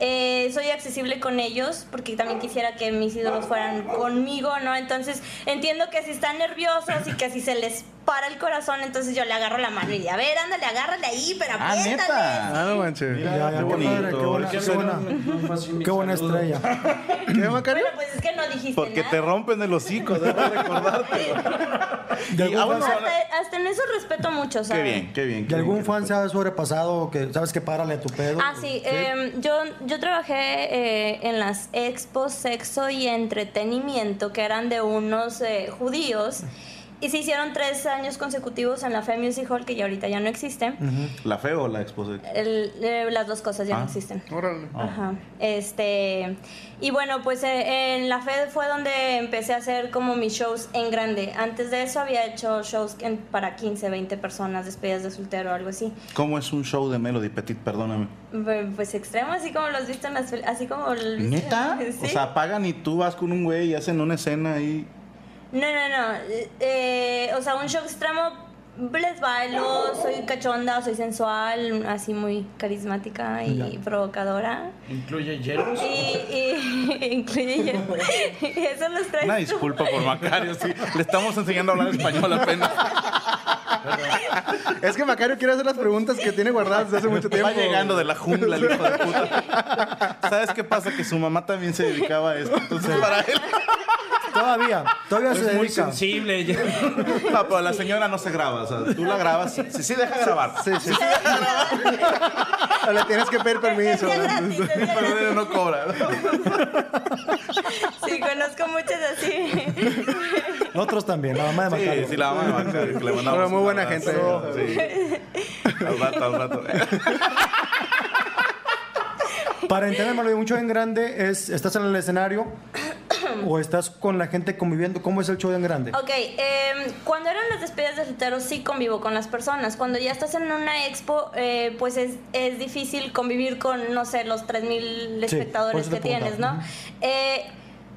Eh, soy accesible con ellos porque también quisiera que mis ídolos fueran conmigo, ¿no? Entonces entiendo que si están nerviosos y que si se les para el corazón, entonces yo le agarro la mano y digo, a ver, ándale, agárrale ahí, pero ah, apriétale. Ah, no manches. Mira, qué, bonito. qué buena, qué buena, qué buena estrella. ¿Qué, Macario? Bueno, pues es que no dijiste Porque te rompen el hocico, debo recordarte. hasta, hasta, en eso respeto mucho, ¿sabes? Qué bien, qué bien. ¿Y algún fan se ha sobrepasado que sabes que párale a tu pedo? Ah, sí. Eh, yo, yo trabajé eh, en las expos sexo y entretenimiento que eran de unos eh, judíos. Y se hicieron tres años consecutivos en la FE Music Hall, que ya ahorita ya no existe. ¿La FE o la Expo? Eh, las dos cosas ya no ah. existen. Ajá. Este, y bueno, pues eh, en la FE fue donde empecé a hacer como mis shows en grande. Antes de eso había hecho shows para 15, 20 personas, despedidas de soltero o algo así. ¿Cómo es un show de Melody Petit? Perdóname. Pues extremo, así como los viste en las... Así como... ¿Neta? O sea, pagan y tú vas con un güey y hacen una escena ahí... No, no, no. Eh, o sea, un show extremo les bailo, soy cachonda, soy sensual, así muy carismática y provocadora. ¿Incluye hielos? Y, incluye hielos. Eso los traigo. Una disculpa por Macario, sí. Le estamos enseñando a hablar español apenas. es que Macario quiere hacer las preguntas que tiene guardadas desde hace mucho tiempo. Va llegando de la jungla, el hijo de puta. ¿Sabes qué pasa? Que su mamá también se dedicaba a esto. Entonces, para él. Todavía, todavía se es muy sensible. No, pero la señora no se graba. O sea, tú la grabas. Sí, sí, deja grabar. Sí, sí. sí deja grabar. le tienes que pedir permiso. Pero no cobra. Sí, conozco muchas así. Nosotros también, la mamá de Macario. Sí, sí, la mamá de Macario. Que le Pero muy buena gente. Sí. Al rato, al rato. Para entenderlo mucho en grande es, estás en el escenario o estás con la gente conviviendo? ¿Cómo es el show en grande? Ok, em, cuando eran las despedidas de soltero sí convivo con las personas. Cuando ya estás en una expo, eh, pues es, es, difícil convivir con, no sé, los 3.000 espectadores que tienes, ¿no? Eh,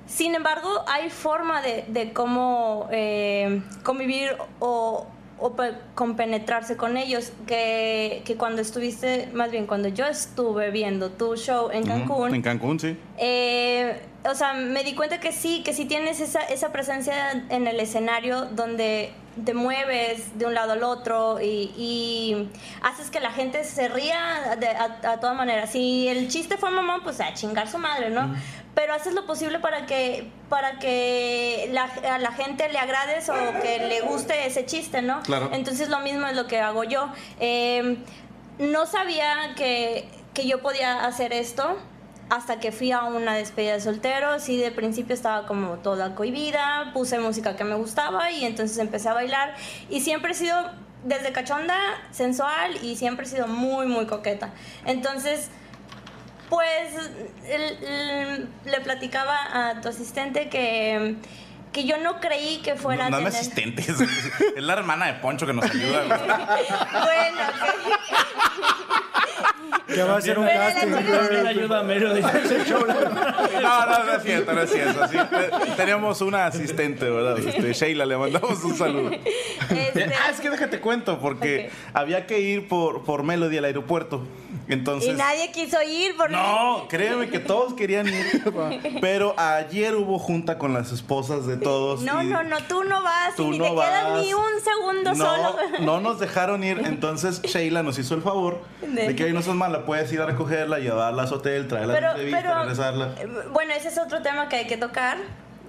sin embargo, hay forma de, de cómo eh, convivir o, o compenetrarse con ellos que, que, cuando estuviste, más bien cuando yo estuve viendo tu show en Cancún. En Cancún, sí. Eh, o sea, me di cuenta que sí, que sí tienes esa, esa presencia en el escenario donde te mueves de un lado al otro y, y haces que la gente se ría de, a, a, toda manera. Si el chiste fue mamá, pues a chingar su madre, ¿no? Pero haces lo posible para que, para que la, a la gente le agrades o que le guste ese chiste, ¿no? Claro. Entonces lo mismo es lo que hago yo. Eh, no sabía que que yo podía hacer esto hasta que fui a una despedida de solteros y de principio estaba como toda cohibida, puse música que me gustaba y entonces empecé a bailar y siempre he sido desde cachonda, sensual y siempre he sido muy, muy coqueta. Entonces, pues le platicaba a tu asistente que que yo no creí que fuera no, no, es asistente, es, la hermana de Poncho que nos ayuda. bueno, que va a ser un casting. ayuda a Melody. no, no, no es cierto, no es cierto. Sí, teníamos una asistente, ¿verdad? Este, Sheila, le mandamos un saludo. Este... Ah, es que déjate cuento, porque había que ir por, por Melody al aeropuerto. Entonces, y nadie quiso ir por No, créeme que todos querían ir. pero ayer hubo junta con las esposas de todos. No, no, no, tú no vas y ni te quedas ni un segundo solo. No nos dejaron ir. Entonces Sheila nos hizo el favor de, que hoy no son mala, puedes ir a recogerla, llevarla a su hotel, traerla a la entrevista, regresarla. Eh, bueno, ese es otro tema que hay que tocar.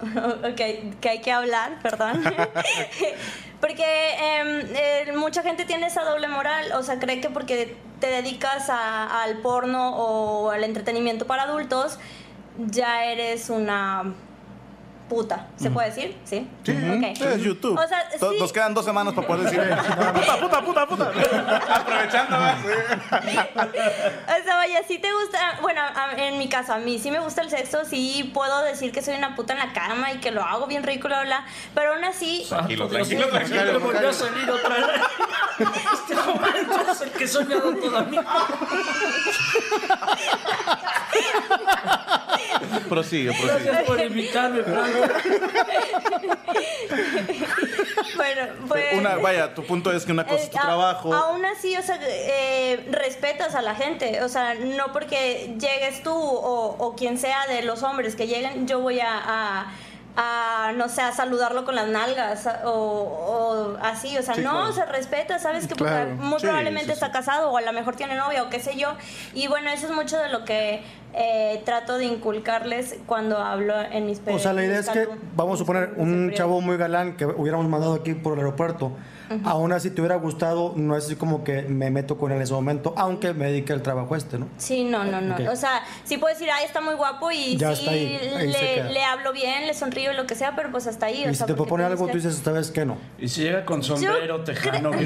okay, que hay que hablar, perdón. porque em, mucha gente tiene esa doble moral, o sea, cree que porque te dedicas al porno o al entretenimiento para adultos, ya eres una puta. ¿Se puede decir? Sí. Sí, es YouTube. O sea, Nos quedan dos semanas para poder decir puta, puta, puta, puta. Aprovechando más. o sea, vaya, si te gusta. Bueno, en mi caso, a mí sí me gusta el sexo. Sí puedo decir que soy una puta en la cama y que lo hago bien rico, bla, bla. Pero aún así. Tranquilo, tranquilo, tranquilo. volvió a salir otra vez. Este momento es el que he soñado toda mi Prosigue, prosigue. Gracias por invitarme, Frank bueno, pues. vaya, tu punto es que una cosa es tu trabajo. Aún así, o sea, eh, respetas a la gente. O sea, no porque llegues tú o, quien sea de los hombres que lleguen, yo voy a a, no sé, a saludarlo con las nalgas o, así, o sea, no, se respeta, sabes que muy probablemente está casado o a lo mejor tiene novia o qué sé yo. Y bueno, eso es mucho de lo que eh, trato de inculcarles cuando hablo en mis O sea, la idea es que, vamos a suponer, un chavo muy galán que hubiéramos mandado aquí por el aeropuerto Aún así, te hubiera gustado, no es así como que me meto con él en ese momento, aunque me dedique al trabajo este, ¿no? Sí, no, no, no. O sea, sí puedo decir, ay, está muy guapo y sí, le, hablo bien, le sonrío, lo que sea, pero pues hasta ahí. Y si te propone algo, tú dices esta vez que no. Y si llega con sombrero, tejano,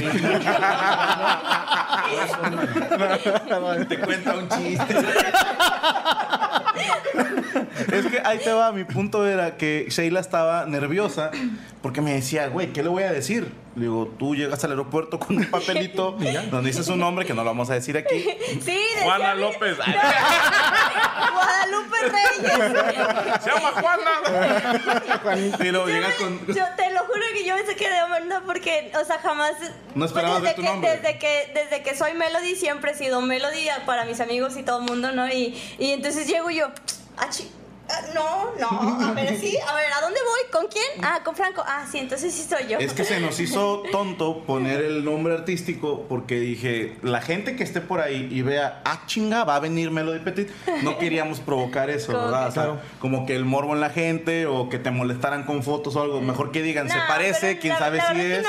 te cuenta un chiste. es que ahí te va, mi punto era que Sheila estaba nerviosa porque me decía, güey, ¿qué le voy a decir? Le digo, tú llegas al aeropuerto con un papelito donde dices un nombre que no lo vamos a decir aquí. Sí, Juana López. Guadalupe Reyes. Se llama Juana. y luego llegas con. Yo te lo juro que yo me de onda porque, o sea, jamás. No esperabas desde tu que, nombre. Desde que, desde que soy Melody siempre he sido Melody para mis amigos y todo el mundo, ¿no? Y, y entonces llego yo. Ah, Ah, no, no, a ver, sí, a ver, ¿a dónde voy? ¿Con quién? Ah, con Franco. Ah, sí, entonces sí soy yo. Es que se nos hizo tonto poner el nombre artístico porque dije, la gente que esté por ahí y vea, ah, chinga, va a venir Melody Petit, no queríamos provocar eso, ¿verdad? claro. como que el morbo en la gente o que te molestaran con fotos o algo, mejor que digan, se parece, quién sabe si es.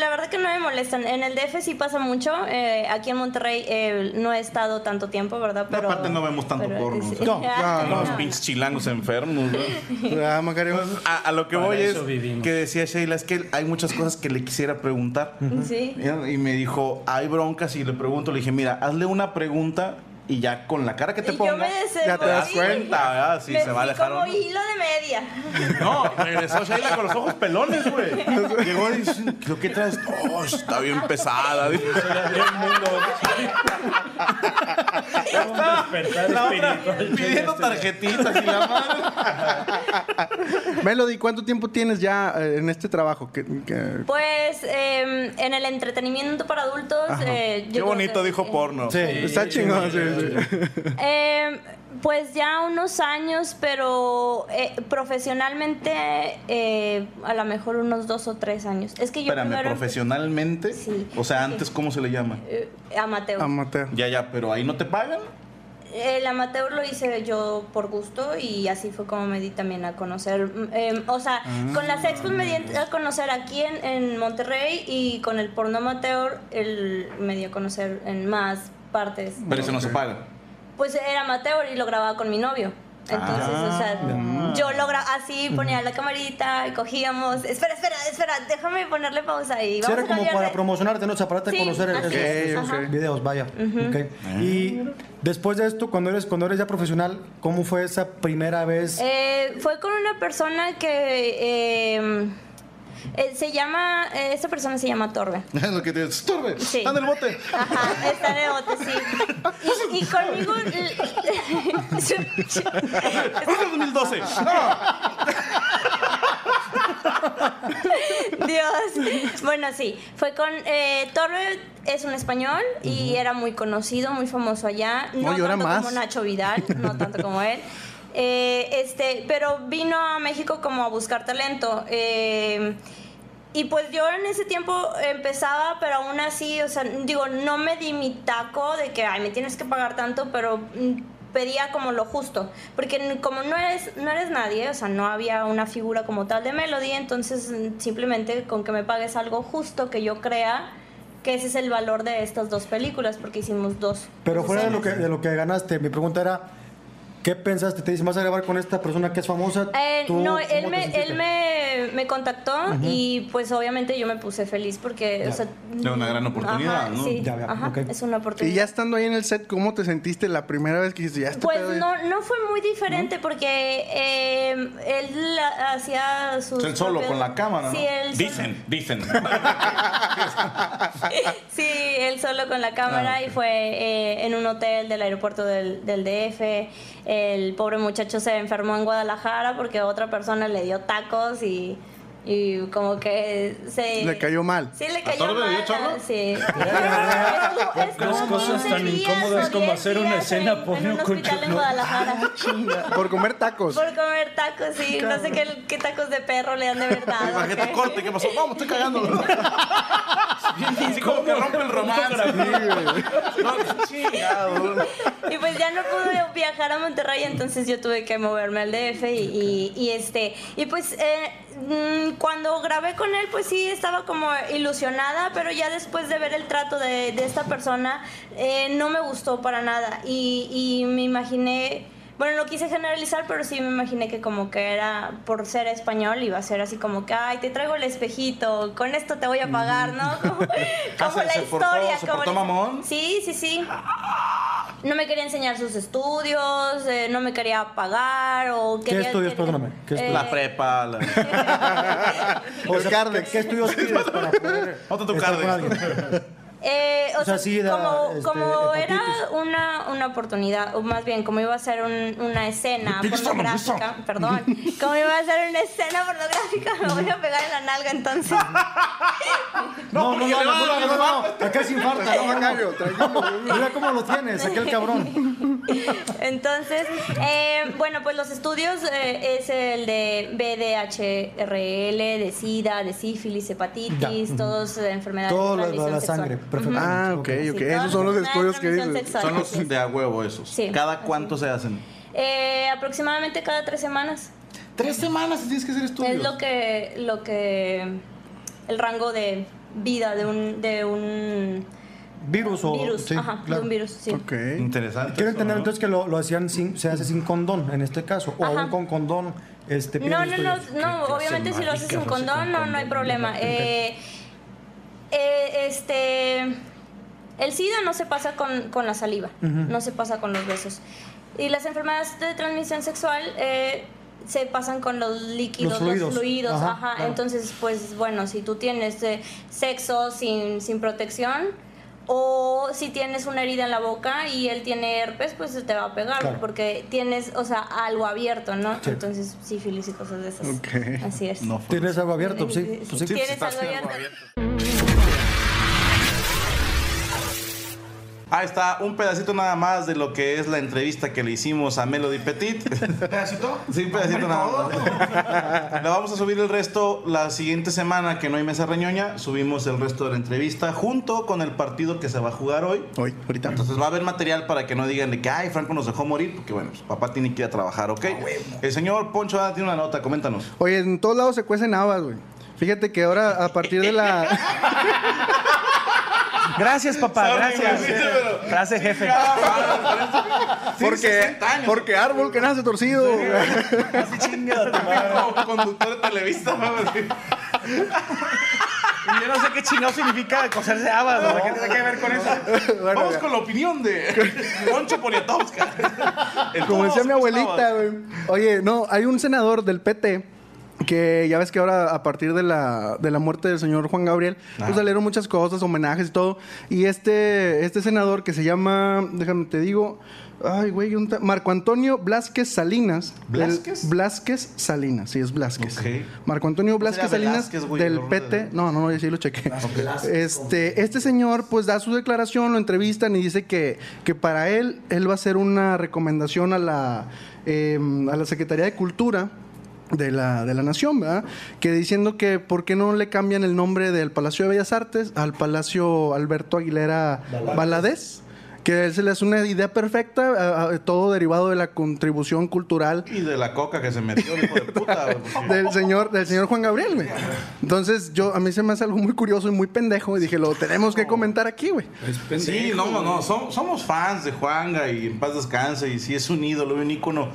La verdad que no me molestan. En el DF sí pasa mucho, eh, aquí en Monterrey eh, no he estado tanto tiempo, ¿verdad? Pero, aparte no vemos tanto porno. no, no, los pinches chilangos enfermos. Ah, a, lo que voy que decía Sheila, es que hay muchas cosas que le quisiera preguntar. Sí. Y me dijo, hay broncas y le pregunto, le dije, mira, hazle una pregunta y ya con la cara que te ponga, ya te das cuenta, ¿verdad? Si se va a dejar como hilo de media. No, regresó Sheila con los ojos pelones, güey. Llegó y dice, ¿lo que traes? Oh, está bien pesada. pidiendo tarjetitas y la madre. Melody, ¿cuánto tiempo tienes ya eh, en este trabajo? Pues em, en el entretenimiento para adultos. Eh, Qué bonito dijo porno. Sí, está chingón. Sí, Em, pues ya unos años, pero eh, profesionalmente eh, a lo mejor unos dos o tres años. Es que yo Espérame, profesionalmente, o sea, antes cómo se le llama? Eh, amateur. Amateur. Ya, ya, pero ahí no te pagan. El amateur lo hice yo por gusto y así fue como me di también a conocer. Em, o sea, con las expos me di a conocer aquí en, en Monterrey y con el porno amateur el, me di a conocer en más partes. Pero eso no se paga. pues era amateur y lo grababa con mi novio. Entonces, o sea, ah. yo logra así ponía la camarita y cogíamos. Espera, espera, espera, déjame ponerle pausa y vamos era como para promocionarte, ¿no? O sea, para conocer el, videos, vaya. Y después de esto, cuando eres, cuando eres ya profesional, ¿cómo fue esa primera vez? Eh, fue con una persona que. Eh, eh, se llama, eh, esta persona se llama Torbe. Es lo que te Torbe, sí. está en el bote. Ajá, está en el bote, sí. Y, y conmigo... es 2012. Dios. Bueno, sí. Fue con. Eh, Torbe es un español y era muy conocido, muy famoso allá. No, tanto como Nacho Vidal, no tanto como él. Eh, este, pero vino a México como a buscar talento. Eh, y pues yo en ese tiempo empezaba, pero aún así, o sea, digo, no me di mi taco de que, ay, me tienes que pagar tanto, pero mm, pedía como lo justo, porque como no eres, no eres nadie, o sea, no había una figura como tal de Melody, entonces mm, simplemente con que me pagues algo justo que yo crea, que ese es el valor de estas dos películas, porque hicimos dos. Pero fuera de lo, que, de lo que ganaste, mi pregunta era, ¿Qué pensaste? ¿Te dice, vas a grabar con esta persona que es famosa? Eh, no, él, me, él me, me, contactó y pues obviamente yo me puse feliz porque... es una gran oportunidad, ¿no? Sí, ajá, es una oportunidad. Y ya estando ahí en el set, ¿cómo te sentiste la primera vez que hiciste ya este Pues no, no fue muy diferente porque eh, él hacía sus... Él solo con la cámara, sí, Él dicen, dicen. sí, él solo con la cámara ah, y fue eh, en un hotel del aeropuerto del, del DF el pobre muchacho se enfermó en Guadalajara porque otra persona le dio tacos y, y como que se... Le cayó mal. Sí, le cayó mal. Dio chorro? Sí. Pocas cosas tan incómodas como hacer una escena por un hospital en Guadalajara. por comer tacos. Por comer tacos, sí. No sé qué, qué, tacos de perro le han de verdad. Imagínate corte, ¿qué pasó? Vamos, estoy cagando. Sí, como que rompe el romance. y pues ya no pude viajar a Monterrey, entonces yo tuve que moverme al DF y, y, este y pues eh, cuando grabé con él, pues sí estaba como ilusionada, pero ya después de ver el trato de, de esta persona, eh, no me gustó para nada y, y me imaginé bueno, no quise generalizar, pero sí me imaginé que como que era por ser español iba a ser así como que, ay, te traigo el espejito, con esto te voy a pagar, ¿no? Como, la historia. como mamón? Sí, sí, sí. No me quería enseñar sus estudios, eh, no me quería pagar o ¿Qué estudios, perdóname? ¿Qué La prepa. La... o sea, ¿qué estudios pides para poder tu carde. Eh, o, sea, como, este, como era una, una, oportunidad, o más bien, como iba a ser una escena pornográfica, perdón, como iba a ser una escena pornográfica, me voy a pegar en la nalga entonces. no, no, no, no, no, no, acá sin falta, no, tranquilo. Mira cómo lo tienes, aquel cabrón. Entonces, eh, bueno, pues los estudios eh, es el de BDHRL, de SIDA, de sífilis, hepatitis, todos enfermedades Todo de la sangre. Ah, ok, ok. esos son los estudios que dices. Son los de a huevo esos. Sí. ¿Cada cuánto se hacen? Eh, aproximadamente cada tres semanas. ¿Tres semanas tienes que hacer estudios? Es lo que, lo que, el rango de vida de un, de un virus o virus, ajá, de un virus, sí. Okay. Interesante. Quiero entender entonces que lo, lo, hacían sin, se hace sin condón en este caso, o aún con condón. Este, no, no, no, no, obviamente si lo haces sin condón no, no hay problema. Eh, eh, este, el SIDA no se pasa con, con la saliva, no se pasa con los besos. Y las enfermedades de transmisión sexual eh, se pasan con los líquidos, los fluidos. ajá, Entonces, pues bueno, si tú tienes eh, sexo sin, sin protección, o si tienes una herida en la boca y él tiene herpes, pues se te va a pegar porque tienes, o sea, algo abierto, ¿no? Entonces, sífilis y cosas de esas. Así es. ¿Tienes algo abierto? Sí. Pues sí. ¿Tienes algo abierto? Ahí está un pedacito nada más de lo que es la entrevista que le hicimos a Melody Petit. ¿Pedacito? Sí, un pedacito nada más. La vamos a subir el resto la siguiente semana que no hay mesa reñoña. Subimos el resto de la entrevista junto con el partido que se va a jugar hoy. Hoy, ahorita. Entonces va a haber material para que no digan de que, ay, Franco nos dejó morir, porque bueno, pues, papá tiene que ir a trabajar, ¿ok? el señor Poncho tiene una nota, coméntanos. Oye, en todos lados se cuecen habas, güey. Fíjate que ahora a partir de la... Gracias, papá, gracias. Gracias, jefe. Porque, porque árbol que nace torcido. Así chingado, como conductor de televista. Yo no sé qué chingado significa coserse habas, o sea, ¿qué tiene que ver con eso? Vamos con la opinión de Poncho Poliatowska. Como decía mi abuelita, güey. Oye, no, hay un senador del PT que ya ves que ahora a partir de la, de la muerte del señor Juan Gabriel, pues salieron muchas cosas, homenajes y todo. Y este, este senador que se llama, déjame te digo, ay güey, Marco Antonio Blasquez Salinas. ¿Blasquez? Blasquez Salinas, sí, es Blasquez. Marco Antonio Blasquez Salinas del PT. No, no, no, sí lo chequé. Este, este señor pues da su declaración, lo entrevistan y dice que, que para él, él va a hacer una recomendación a la, em, a la Secretaría de Cultura de la, de la nación, ¿verdad? Que diciendo que por qué no le cambian el nombre del Palacio de Bellas Artes al Palacio Alberto Aguilera Valadez. Que se le hace una idea perfecta, todo derivado de la contribución cultural. Y de la coca que se metió, hijo de puta. del, señor, del señor Juan Gabriel, güey. Entonces, yo, a mí se me hace algo muy curioso y muy pendejo. Y dije, lo tenemos que comentar aquí, güey. Sí, no, no, no. Somos, fans de Juanga y en paz descanse. Y si es un ídolo, un ícono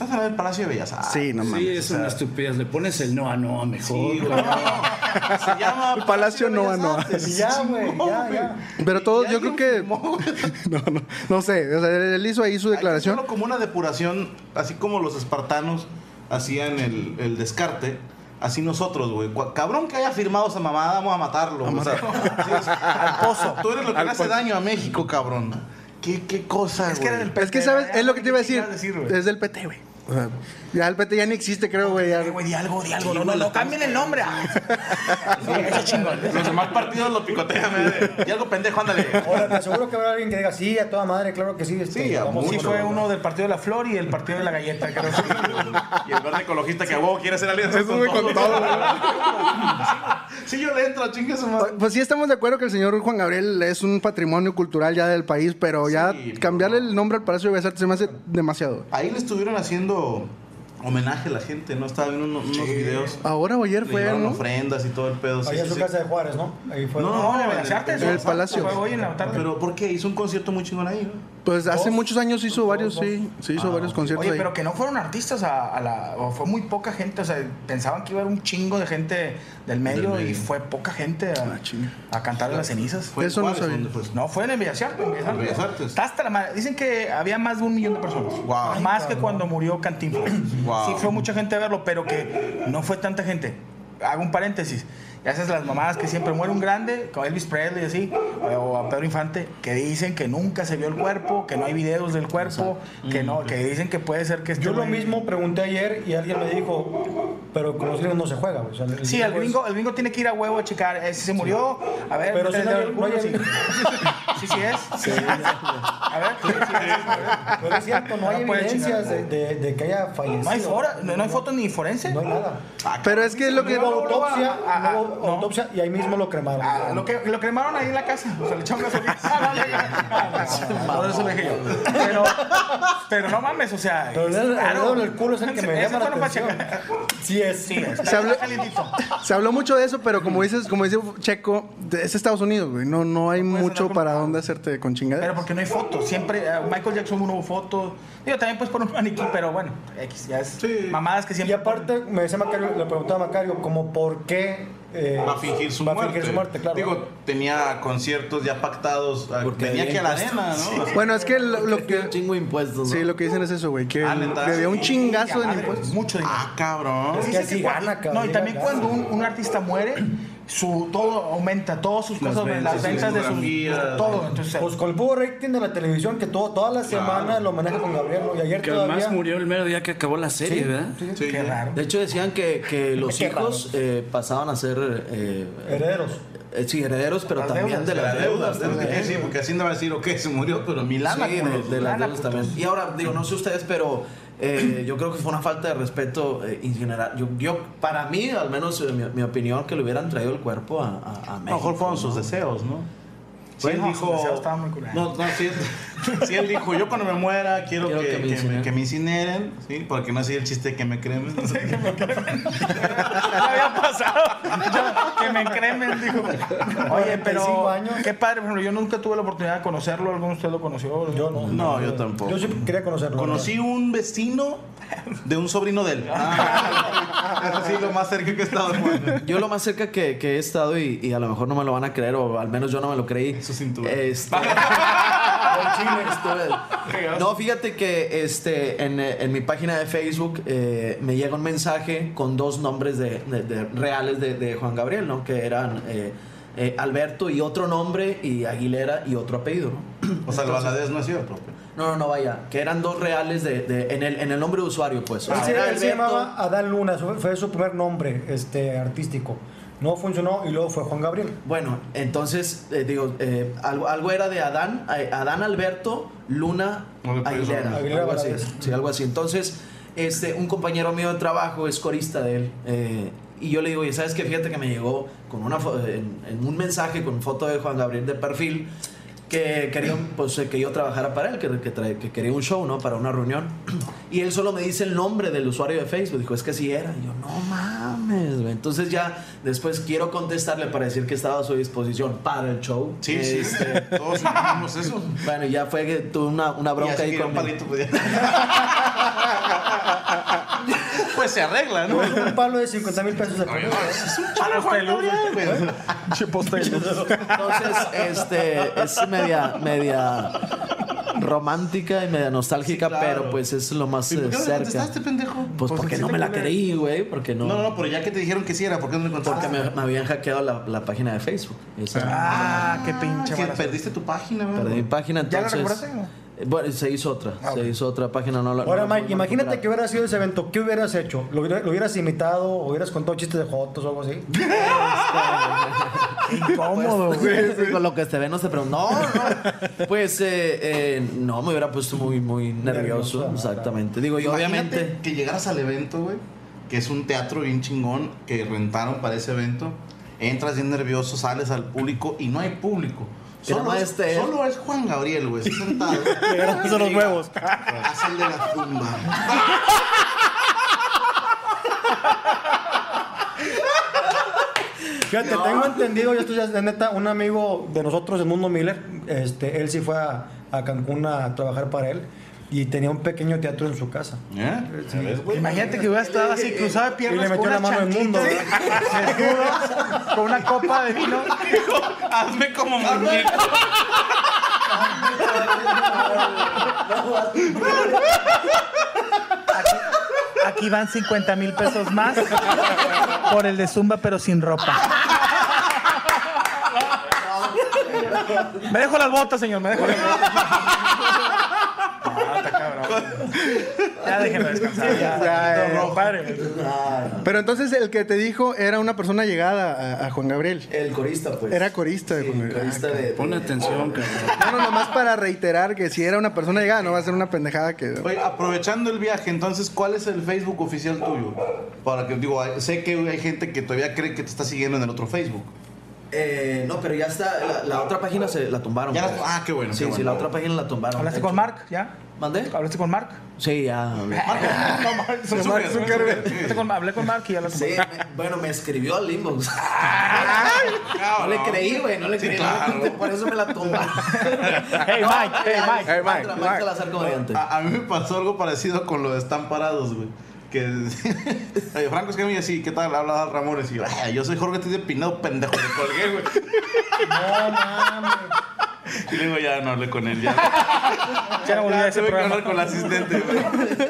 Estás en el Palacio de Bellas Artes. Sí, no mames. Sí, es una estupidez. Le pones el no a no a mejor. Sí, Se llama Palacio no a no. Ya, güey, ya, ya. Pero todo, yo creo que. no, no, no sé. O sea, él hizo ahí su declaración. Solo como una depuración, así como los espartanos hacían el, el descarte. Así nosotros, güey. Cabrón que haya firmado esa mamada, vamos a matarlo. O sea, al pozo. Tú eres lo que le hace daño a México, cabrón. ¿Qué, qué cosa, Es que era del PT. Es que, ¿sabes? Es lo que te iba a decir. Es del PT, güey. O sea, ya el PT ya ni existe, creo, güey. Ya. Güey, di algo, di algo. no, no, no, cambien el nombre. eso chingón. Los demás partidos lo picotean, güey. Y algo pendejo, ándale. Ahora, te aseguro que habrá alguien que diga, sí, a toda madre, claro que sí. Este, sí, sí fue uno del partido de la flor y el partido de la galleta, creo. Sí. y el verde ecologista que a huevo quiere hacer alianza con, con todo. sí, yo le entro, chingue su madre. Pues sí, estamos de acuerdo que el señor Juan Gabriel es un patrimonio cultural ya del país, pero ya cambiarle el nombre al Palacio de Bellas Artes se me hace demasiado. Ahí le estuvieron haciendo homenaje a la gente, ¿no? Estaba viendo unos, unos videos. Ahora o ayer fue, ¿no? ofrendas y todo el pedo. Ahí en su casa de Juárez, ¿no? Ahí fue. No, no, en Bellas Artes. En el Palacio. Fue hoy en la tarde. Pero ¿por qué? Hizo un concierto muy chingón ahí, ¿no? Pues hace muchos años hizo varios, sí. Sí, hizo varios conciertos Oye, pero que no fueron artistas a, a, la... O fue muy poca gente, o sea, pensaban que iba a haber un chingo de gente del medio, del medio. y fue poca gente a, ah, a cantar las cenizas. ¿Fue Eso no sabía. No, fue en Bellas Artes. En Bellas Artes. Dicen que había más de un millón de personas. Wow. Más que cuando murió Cantinflas. Sí, fue mucha gente a verlo, pero que no fue tanta gente. Hago un paréntesis. Ya esas las mamadas que siempre muere un grande, como Elvis Presley y así, o a Pedro Infante, que dicen que nunca se vio el cuerpo, que no hay videos del cuerpo, que no, que dicen que puede ser que Yo lo mismo pregunté ayer y alguien me dijo, pero con los gringos no se juega. O sea, el sí, el gringo, el gringo tiene que ir a huevo a checar. Si se murió, a ver, pero si no, hay, no hay... sí. sí, sí es. Sí. A ver, sí, sí es. Pero es cierto, no hay evidencias de, de, de, que haya fallecido. No hay, fora, no, no hay fotos ni forense. No hay nada. Ah, pero es que lo que... Hubo autopsia, autopsia y ahí mismo lo cremaron. Ah, lo, que, lo cremaron ahí en la casa. O sea, le echaron gasolina. Por eso lo dije yo. Pero, pero no mames, o sea. Pero el, claro, el culo es el que me llama la atención. Sí es. Sí es. Se habló, se habló mucho de eso, pero como dices, como dice Checo, es Estados Unidos, güey. No, no hay no mucho para dónde hacerte con chingaderas. Pero porque no hay fotos. Siempre, uh, Michael Jackson no hubo fotos. Digo, también puedes poner un maniquí, pero bueno, X, ya es sí. mamadas que siempre. Y aparte, me decía Macario, le preguntaba a Macario, como por qué eh, va a fingir su va muerte. A fingir su muerte claro. Digo, tenía conciertos ya pactados. Porque venía aquí a la arena, ¿no? Sí. Bueno, es que lo, lo que. Un chingo de impuestos. ¿no? Sí, lo que dicen es eso, güey. Que, ah, que había un chingazo de impuestos. Mucho dinero. Ah, cabrón. Es que así gana, cabrón. No, y también cuando un, un artista muere su todo aumenta, todas sus cosas, las ventas de sus todo. Entonces, pues con el puro rating de la televisión que todo, toda la semana claro. lo maneja con Gabriel, ¿no? Y ayer que todavía... además murió el mero día que acabó la serie, sí, ¿verdad? Sí, sí, qué raro. De hecho decían que, que los hijos eh, pasaban a ser eh, herederos. Eh, sí, herederos, pero las también deudas, de las deudas. deudas también. Sí, porque así no va a decir, ok, se murió, pero mi lana. Sí, de, de las deudas también. Y ahora, digo, no sé ustedes, pero eh, yo creo que fue una falta de respeto eh, en general. Yo, yo, para mí, al menos eh, mi, mi, opinión, que le hubieran traído el cuerpo a, a, a México. A lo mejor fueron ¿no? sus deseos, ¿no? Sí, él dijo. Estaba muy no, no, sí, sí, él dijo: Yo cuando me muera quiero, que, que, me que, que, me incineren. ¿sí? Porque no hacía el chiste que me cremen. que me cremen. había pasado. que me cremen, dijo. Oye, pero. Años. Qué padre, por ejemplo, yo nunca tuve la oportunidad de conocerlo. ¿Alguno de ustedes lo conoció? Yo no. No, yo tampoco. Yo sí quería conocerlo. Conocí un vecino de un sobrino de él. Ah, sí, lo más cerca que he estado. Yo lo más cerca que, que he estado, y, y, a lo mejor no me lo van a creer, o al menos yo no me lo creí. Su cintura. Este, no, fíjate que este, en, en mi página de Facebook eh, me llega un mensaje con dos nombres de, de, reales de, de, Juan Gabriel, ¿no? Que eran eh, eh, Alberto y otro nombre, y Aguilera y otro apellido, ¿no? O sea, el Valadez no es cierto. No, no, no, vaya. Que eran dos reales de, de en, el, en el nombre de usuario, pues. Ah, él, se llamaba Adán Luna, fue su primer nombre este, artístico. No funcionó y luego fue Juan Gabriel. Bueno, entonces, eh, digo, eh, algo, algo, era de Adán, eh, Adán Alberto Luna Aguilera. Aguilera algo así. Sí, algo así. Entonces, este, un compañero mío de trabajo es corista de él. y yo le digo, y sabes que fíjate que me llegó con una en, en, un mensaje con foto de Juan Gabriel de perfil que quería pues, que yo trabajara para él, que, que, quería un show, ¿no? Para una reunión. Y él solo me dice el nombre del usuario de Facebook. Dijo, es que así era. Y yo, no mames, güey. Entonces ya después quiero contestarle para decir que estaba a su disposición para el show. Sí, este, sí. Todos hicimos eso. Bueno, ya fue que tuve una, una bronca ahí con... Un palito, pues, se arregla, ¿no? Un palo de 50 mil pesos. es un chavo Entonces, este, es media, media romántica y media nostálgica, pero pues es lo más ¿Por qué no cerca. este pendejo? Pues, pues porque no me la creí, güey, porque no. No, no, pero ya que te dijeron que sí era, ¿por qué no me contaste? Porque me, habían hackeado la, la, página de Facebook. Ah, qué pinche. Que perdiste tu página, güey. Perdí mi página, entonces. ¿Ya la recuerdas? Bueno, se hizo otra, ah, se hizo otra página. No, Ahora, Mike, imagínate que hubiera sido ese evento, ¿qué hubieras hecho? ¿Lo, hubieras imitado o hubieras contado chistes de jotos o algo así? Incómodo, pues, Con lo que se ve no se pregunta. No, no. Pues eh, eh, no, me hubiera puesto muy, muy nervioso. exactamente. Digo, yo obviamente. Que llegaras al evento, güey, que es un teatro bien chingón que rentaron para ese evento. Entras bien nervioso, sales al público y no hay público. Solo es, este solo es Juan Gabriel, güey. Sentado. son los nuevos. Haz el de la tumba. Fíjate, tengo entendido, y esto ya de neta, un amigo de nosotros, de Mundo Miller, este, él sí fue a, a Cancún a trabajar para él. Y tenía un pequeño teatro en su casa. ¿Eh? Imagínate que hubiera estado así, cruzado de piernas. Y le metió la mano en el mundo. con una copa de vino. Hazme como muñeco. Aquí, van 50 mil pesos más por el de Zumba, pero sin ropa. Me dejo las botas, señor, me dejo las botas. Ya déjenme descansar. Ya, Pero entonces el que te dijo era una persona llegada a, Juan Gabriel. El corista, pues. Era corista de Juan Gabriel. Corista de, Pon atención, cabrón. No, no, nomás para reiterar que si era una persona llegada, no va a ser una pendejada que. Oye, aprovechando el viaje, entonces, ¿cuál es el Facebook oficial tuyo? Para que, digo, sé que hay gente que todavía cree que te está siguiendo en el otro Facebook. Eh, no, pero ya está. La, otra página se la tumbaron. Pues. ah, qué bueno. Sí, qué sí, la otra página la tumbaron. ¿Hablaste con Mark ya? ¿Mandé? ¿Hablaste con Mark? Sí, ya. Hablé. con Mark y ya lo Sí, bueno, me escribió al inbox. no le creí, güey, no le creí. Por eso me la tumbaron. hey, Mike, hey, Mike. Hey, Mike. A, a mí me pasó algo parecido con lo de Están Parados, güey que Franco es que a mí así, ¿qué tal? Habla Ramones y yo, yo soy Jorge estoy de Pinado, pendejo, le colgué, güey. No mames. Y luego ya no hablé con él, ya. Ya no volví a ese programa. hablar con la asistente, güey.